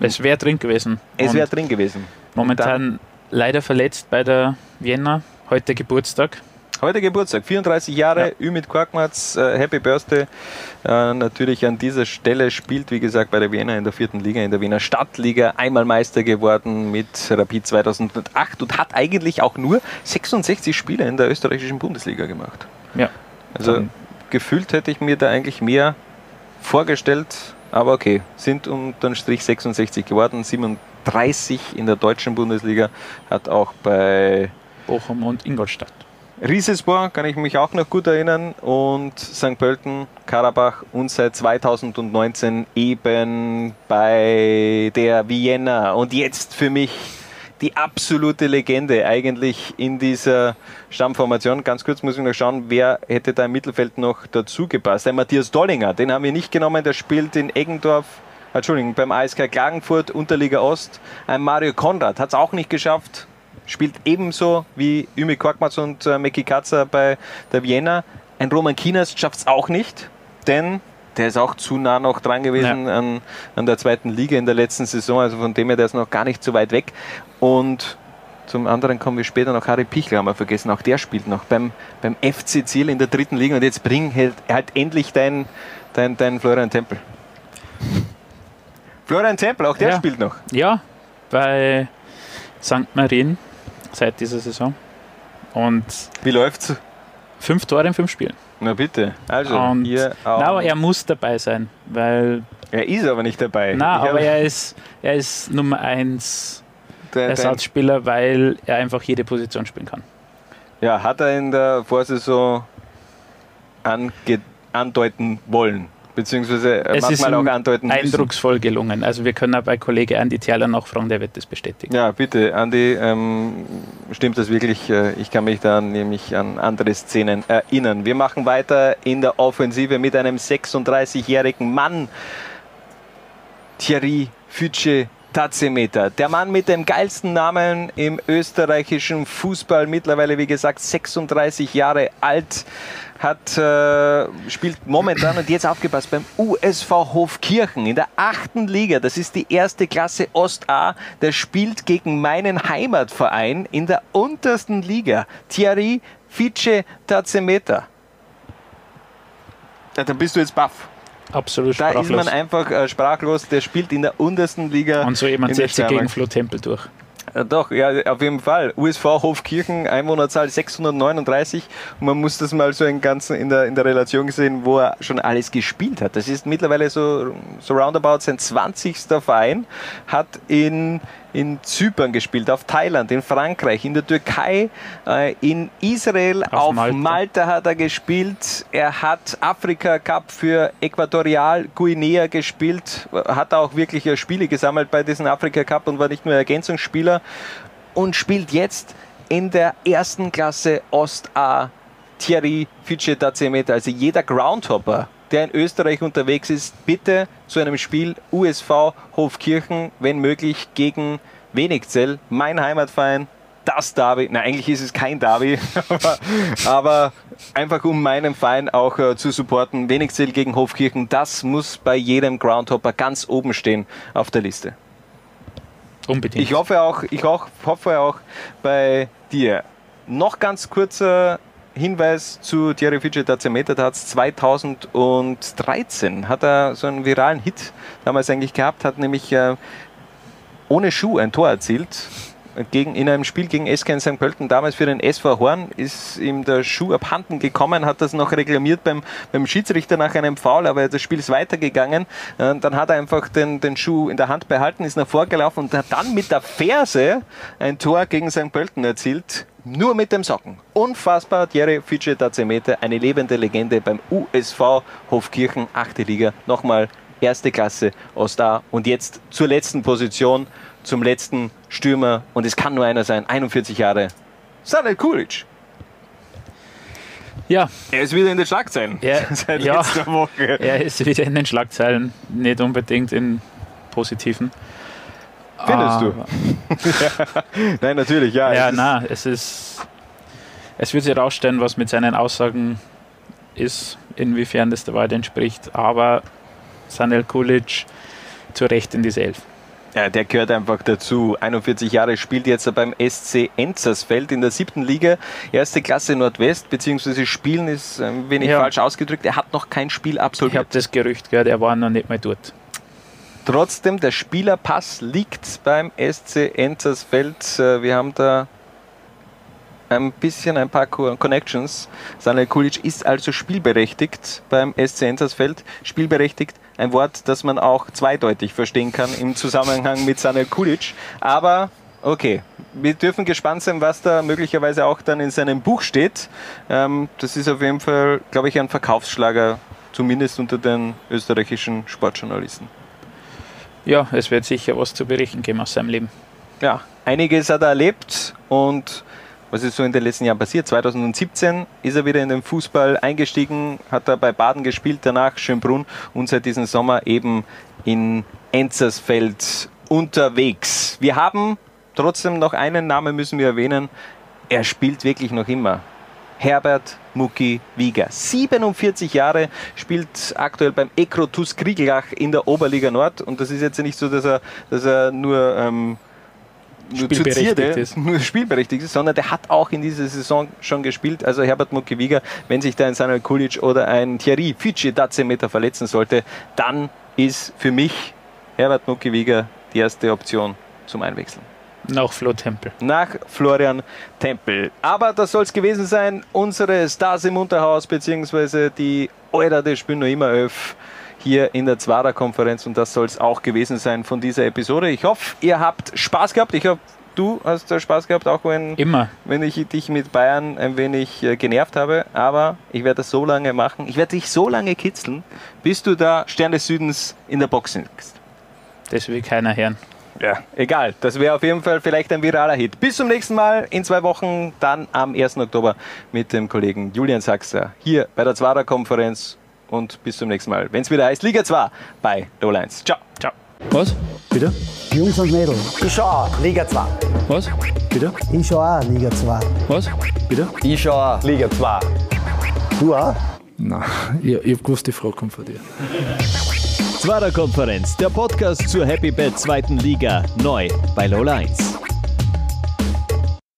[SPEAKER 6] Es wäre drin gewesen.
[SPEAKER 5] Es wäre drin gewesen.
[SPEAKER 6] Momentan leider verletzt bei der Vienna. Heute Geburtstag.
[SPEAKER 5] Heute Geburtstag, 34 Jahre, Ümit Korkmaz, äh, Happy Birthday. Äh, natürlich an dieser Stelle spielt, wie gesagt, bei der Wiener in der vierten Liga, in der Wiener Stadtliga, einmal Meister geworden mit Rapid 2008 und hat eigentlich auch nur 66 Spiele in der österreichischen Bundesliga gemacht.
[SPEAKER 6] Ja.
[SPEAKER 5] Also
[SPEAKER 6] Dann-
[SPEAKER 5] gefühlt hätte ich mir da eigentlich mehr vorgestellt, aber okay, sind unter den Strich 66 geworden, 37 in der deutschen Bundesliga, hat auch bei
[SPEAKER 6] Bochum und Ingolstadt.
[SPEAKER 5] Riesespor kann ich mich auch noch gut erinnern und St. Pölten, Karabach und seit 2019 eben bei der Vienna. Und jetzt für mich die absolute Legende eigentlich in dieser Stammformation. Ganz kurz muss ich noch schauen, wer hätte da im Mittelfeld noch dazu gepasst. Ein Matthias Dollinger, den haben wir nicht genommen, der spielt in Eggendorf. Entschuldigung, beim ASK Klagenfurt, Unterliga Ost. Ein Mario Konrad hat es auch nicht geschafft spielt ebenso wie Ümi Korkmaz und äh, Meki Katzer bei der Vienna. Ein Roman Kinas schafft es auch nicht, denn der ist auch zu nah noch dran gewesen an, an der zweiten Liga in der letzten Saison. Also von dem her, der ist noch gar nicht so weit weg. Und zum anderen kommen wir später noch Harry Pichler, haben wir vergessen. Auch der spielt noch beim, beim FC Ziel in der dritten Liga. Und jetzt bring halt, halt endlich dein, dein, dein Florian Tempel. Florian Tempel, auch der
[SPEAKER 6] Ja.
[SPEAKER 5] spielt noch.
[SPEAKER 6] Ja, bei St. Marien seit dieser Saison. Und
[SPEAKER 5] wie läuft's?
[SPEAKER 6] Fünf Tore in fünf Spielen.
[SPEAKER 5] Na bitte. Also,
[SPEAKER 6] Und,
[SPEAKER 5] hier
[SPEAKER 6] na, aber er muss dabei sein, weil.
[SPEAKER 5] Er ist aber nicht dabei.
[SPEAKER 6] Na, aber er ist, er ist Nummer eins
[SPEAKER 5] Der-
[SPEAKER 6] Ersatzspieler, weil er einfach jede Position spielen kann.
[SPEAKER 5] Ja, hat er in der Vorsaison ange andeuten wollen. Beziehungsweise äh,
[SPEAKER 6] Es ist
[SPEAKER 5] manchmal
[SPEAKER 6] ihm
[SPEAKER 5] auch andeuten müssen.
[SPEAKER 6] eindrucksvoll gelungen. Also wir können auch bei Kollege Andi Thialer nachfragen, der wird das bestätigen.
[SPEAKER 5] Ja, bitte, Andi, ähm, stimmt das wirklich? Äh, Ich kann mich da nämlich an andere Szenen erinnern. Wir machen weiter in der Offensive mit einem 36-jährigen Mann, Thierry Fütsche Taximeter. Der Mann mit dem geilsten Namen im österreichischen Fußball, mittlerweile wie gesagt 36 Jahre alt, hat, äh, spielt momentan und jetzt aufgepasst beim USV Hofkirchen in der achten Liga. Das ist die erste Klasse Ost A. Der spielt gegen meinen Heimatverein in der untersten Liga. Thierry Fice Tazimeter. Ja, dann bist du jetzt baff.
[SPEAKER 6] Absolut
[SPEAKER 5] Da
[SPEAKER 6] sprachlos.
[SPEAKER 5] ist man einfach äh, sprachlos. Der spielt in der untersten Liga.
[SPEAKER 6] Und so jemand setzt sich gegen Flo Tempel durch.
[SPEAKER 5] Ja, doch, ja, auf jeden Fall. USV Hofkirchen, Einwohnerzahl 639. Und man muss das mal so in, ganzen, in, der, in der Relation sehen, wo er schon alles gespielt hat. Das ist mittlerweile so, so roundabout sein 20. Verein. Hat in, in Zypern gespielt, auf Thailand, in Frankreich, in der Türkei, äh, in Israel, auf, Malta.
[SPEAKER 6] Malta.
[SPEAKER 5] hat er gespielt. Er hat Afrika Cup für Äquatorial Guinea gespielt. Hat auch wirklich äh, Spiele gesammelt bei diesem Afrika Cup und war nicht nur Ergänzungsspieler. Und spielt jetzt in der ersten Klasse Ost A Thierry Fice Tazemeter. Also jeder Groundhopper, der in Österreich unterwegs ist, bitte zu einem Spiel USV Hofkirchen, wenn möglich gegen Wenigzell, mein Heimatverein, das Derby. Na, eigentlich ist es kein Derby, aber, aber einfach um meinen Verein auch äh, zu supporten. Wenigzell gegen Hofkirchen, das muss bei jedem Groundhopper ganz oben stehen auf der Liste.
[SPEAKER 6] Unbedingt.
[SPEAKER 5] Ich hoffe auch, ich auch, hoffe auch bei dir. Noch ganz kurzer Hinweis zu Thierry Fice Tazemeter. Da hat 2013 hat er so einen viralen Hit damals eigentlich gehabt, hat nämlich äh, ohne Schuh ein Tor erzielt. Gegen, in einem Spiel gegen SK in St. Pölten, damals für den SV Horn, ist ihm der Schuh abhanden gekommen, hat das noch reklamiert beim, beim Schiedsrichter nach einem Foul, aber das Spiel ist weitergegangen. Und dann hat er einfach den, den Schuh in der Hand behalten, ist nach vorgelaufen und hat dann mit der Ferse ein Tor gegen St. Pölten erzielt. Nur mit dem Socken. Unfassbar, Thierry Fice Tazemeter, eine lebende Legende beim USV Hofkirchen, 8. Liga. Nochmal erste Klasse Osta. Und jetzt zur letzten Position, zum letzten Stürmer. Und es kann nur einer sein, 41 Jahre. Sanel Kulic.
[SPEAKER 6] Ja.
[SPEAKER 5] Er ist wieder in den Schlagzeilen.
[SPEAKER 6] Er,
[SPEAKER 5] Seit
[SPEAKER 6] ja,
[SPEAKER 5] letzter Woche.
[SPEAKER 6] er ist wieder in den Schlagzeilen, nicht unbedingt in positiven.
[SPEAKER 5] Findest du?
[SPEAKER 6] Aber-
[SPEAKER 5] Nein, natürlich, ja.
[SPEAKER 6] Ja, na, es ist. Es wird sich herausstellen, was mit seinen Aussagen ist, inwiefern das der Wahrheit entspricht. Aber Sanel Kulic zu Recht in diese Elf.
[SPEAKER 5] Ja, der gehört einfach dazu. 41 Jahre spielt jetzt beim SC Enzersfeld in der siebten Liga, erste Klasse Nordwest, beziehungsweise spielen ist ein wenig
[SPEAKER 6] Ja.
[SPEAKER 5] falsch ausgedrückt. Er hat noch kein Spiel
[SPEAKER 6] Ich habe
[SPEAKER 5] absolviert.
[SPEAKER 6] das Gerücht gehört, er war noch nicht mal dort.
[SPEAKER 5] Trotzdem, der Spielerpass liegt beim SC Enzersfeld. Äh, Wir haben da ein bisschen ein paar Co- Connections. Sanel Kulic ist also spielberechtigt beim SC Enzersfeld. Spielberechtigt, ein Wort, das man auch zweideutig verstehen kann im Zusammenhang mit Sanel Kulic. Aber okay, wir dürfen gespannt sein, was da möglicherweise auch dann in seinem Buch steht. Ähm, das ist auf jeden Fall, glaube ich, ein Verkaufsschlager, zumindest unter den österreichischen Sportjournalisten.
[SPEAKER 6] Ja, es wird sicher was zu berichten geben aus seinem Leben.
[SPEAKER 5] Ja, einiges hat er erlebt und was ist so in den letzten Jahren passiert? 2017 ist er wieder in den Fußball eingestiegen, hat er bei Baden gespielt, danach Schönbrunn und seit diesem Sommer eben in Enzersfeld unterwegs. Wir haben trotzdem noch einen Namen müssen wir erwähnen. Er spielt wirklich noch immer. Herbert Mucki Wieger. 47 Jahre, spielt aktuell beim Ekrotus Kriegelach in der Oberliga Nord. Und das ist jetzt nicht so, dass er, dass er nur, ähm, nur
[SPEAKER 6] Spielberechtigt
[SPEAKER 5] Zierde
[SPEAKER 6] ist.
[SPEAKER 5] nur spielberechtigt ist, sondern der hat auch in dieser Saison schon gespielt. Also Herbert Mucki Wieger, wenn sich da ein Samuel Kulic oder ein Thierry Fici Dazemeter verletzen sollte, dann ist für mich Herbert Mucki Wieger die erste Option zum Einwechseln
[SPEAKER 6] Nach Flo Tempel.
[SPEAKER 5] nach Florian Tempel. Aber das soll es gewesen sein. Unsere Stars im Unterhaus, beziehungsweise die Eurer, die spielen noch immer öff hier in der Zwarer-Konferenz und das soll es auch gewesen sein von dieser Episode. Ich hoffe, ihr habt Spaß gehabt. Ich hoffe, du hast Spaß gehabt, auch wenn,
[SPEAKER 6] Immer.
[SPEAKER 5] wenn ich dich mit Bayern ein wenig äh, genervt habe. Aber ich werde das so lange machen. Ich werde dich so lange kitzeln, bis du da Stern des Südens in der Box sitzt.
[SPEAKER 6] Das will keiner hören
[SPEAKER 5] ja, egal. Das wäre auf jeden Fall vielleicht ein viraler Hit. Bis zum nächsten Mal in zwei Wochen, dann am 1. Oktober mit dem Kollegen Julian Sachser hier bei der Zwarer Konferenz. Und bis zum nächsten Mal, wenn es wieder heißt Liga 2 bei Dolines. Ciao.
[SPEAKER 6] Ciao.
[SPEAKER 12] Was?
[SPEAKER 22] Bitte?
[SPEAKER 19] Jungs und Mädels.
[SPEAKER 23] Ich schau auch Liga 2.
[SPEAKER 12] Was?
[SPEAKER 22] Bitte?
[SPEAKER 19] Ich schau auch Liga 2.
[SPEAKER 12] Was?
[SPEAKER 22] Bitte?
[SPEAKER 14] Ich schau auch Liga 2.
[SPEAKER 19] Du auch?
[SPEAKER 13] Nein, ich, ich hab gewusst, die Frau kommt von dir.
[SPEAKER 5] Zwarer Konferenz, der Podcast zur Happy Bet zweiten Liga, neu bei Lola 1.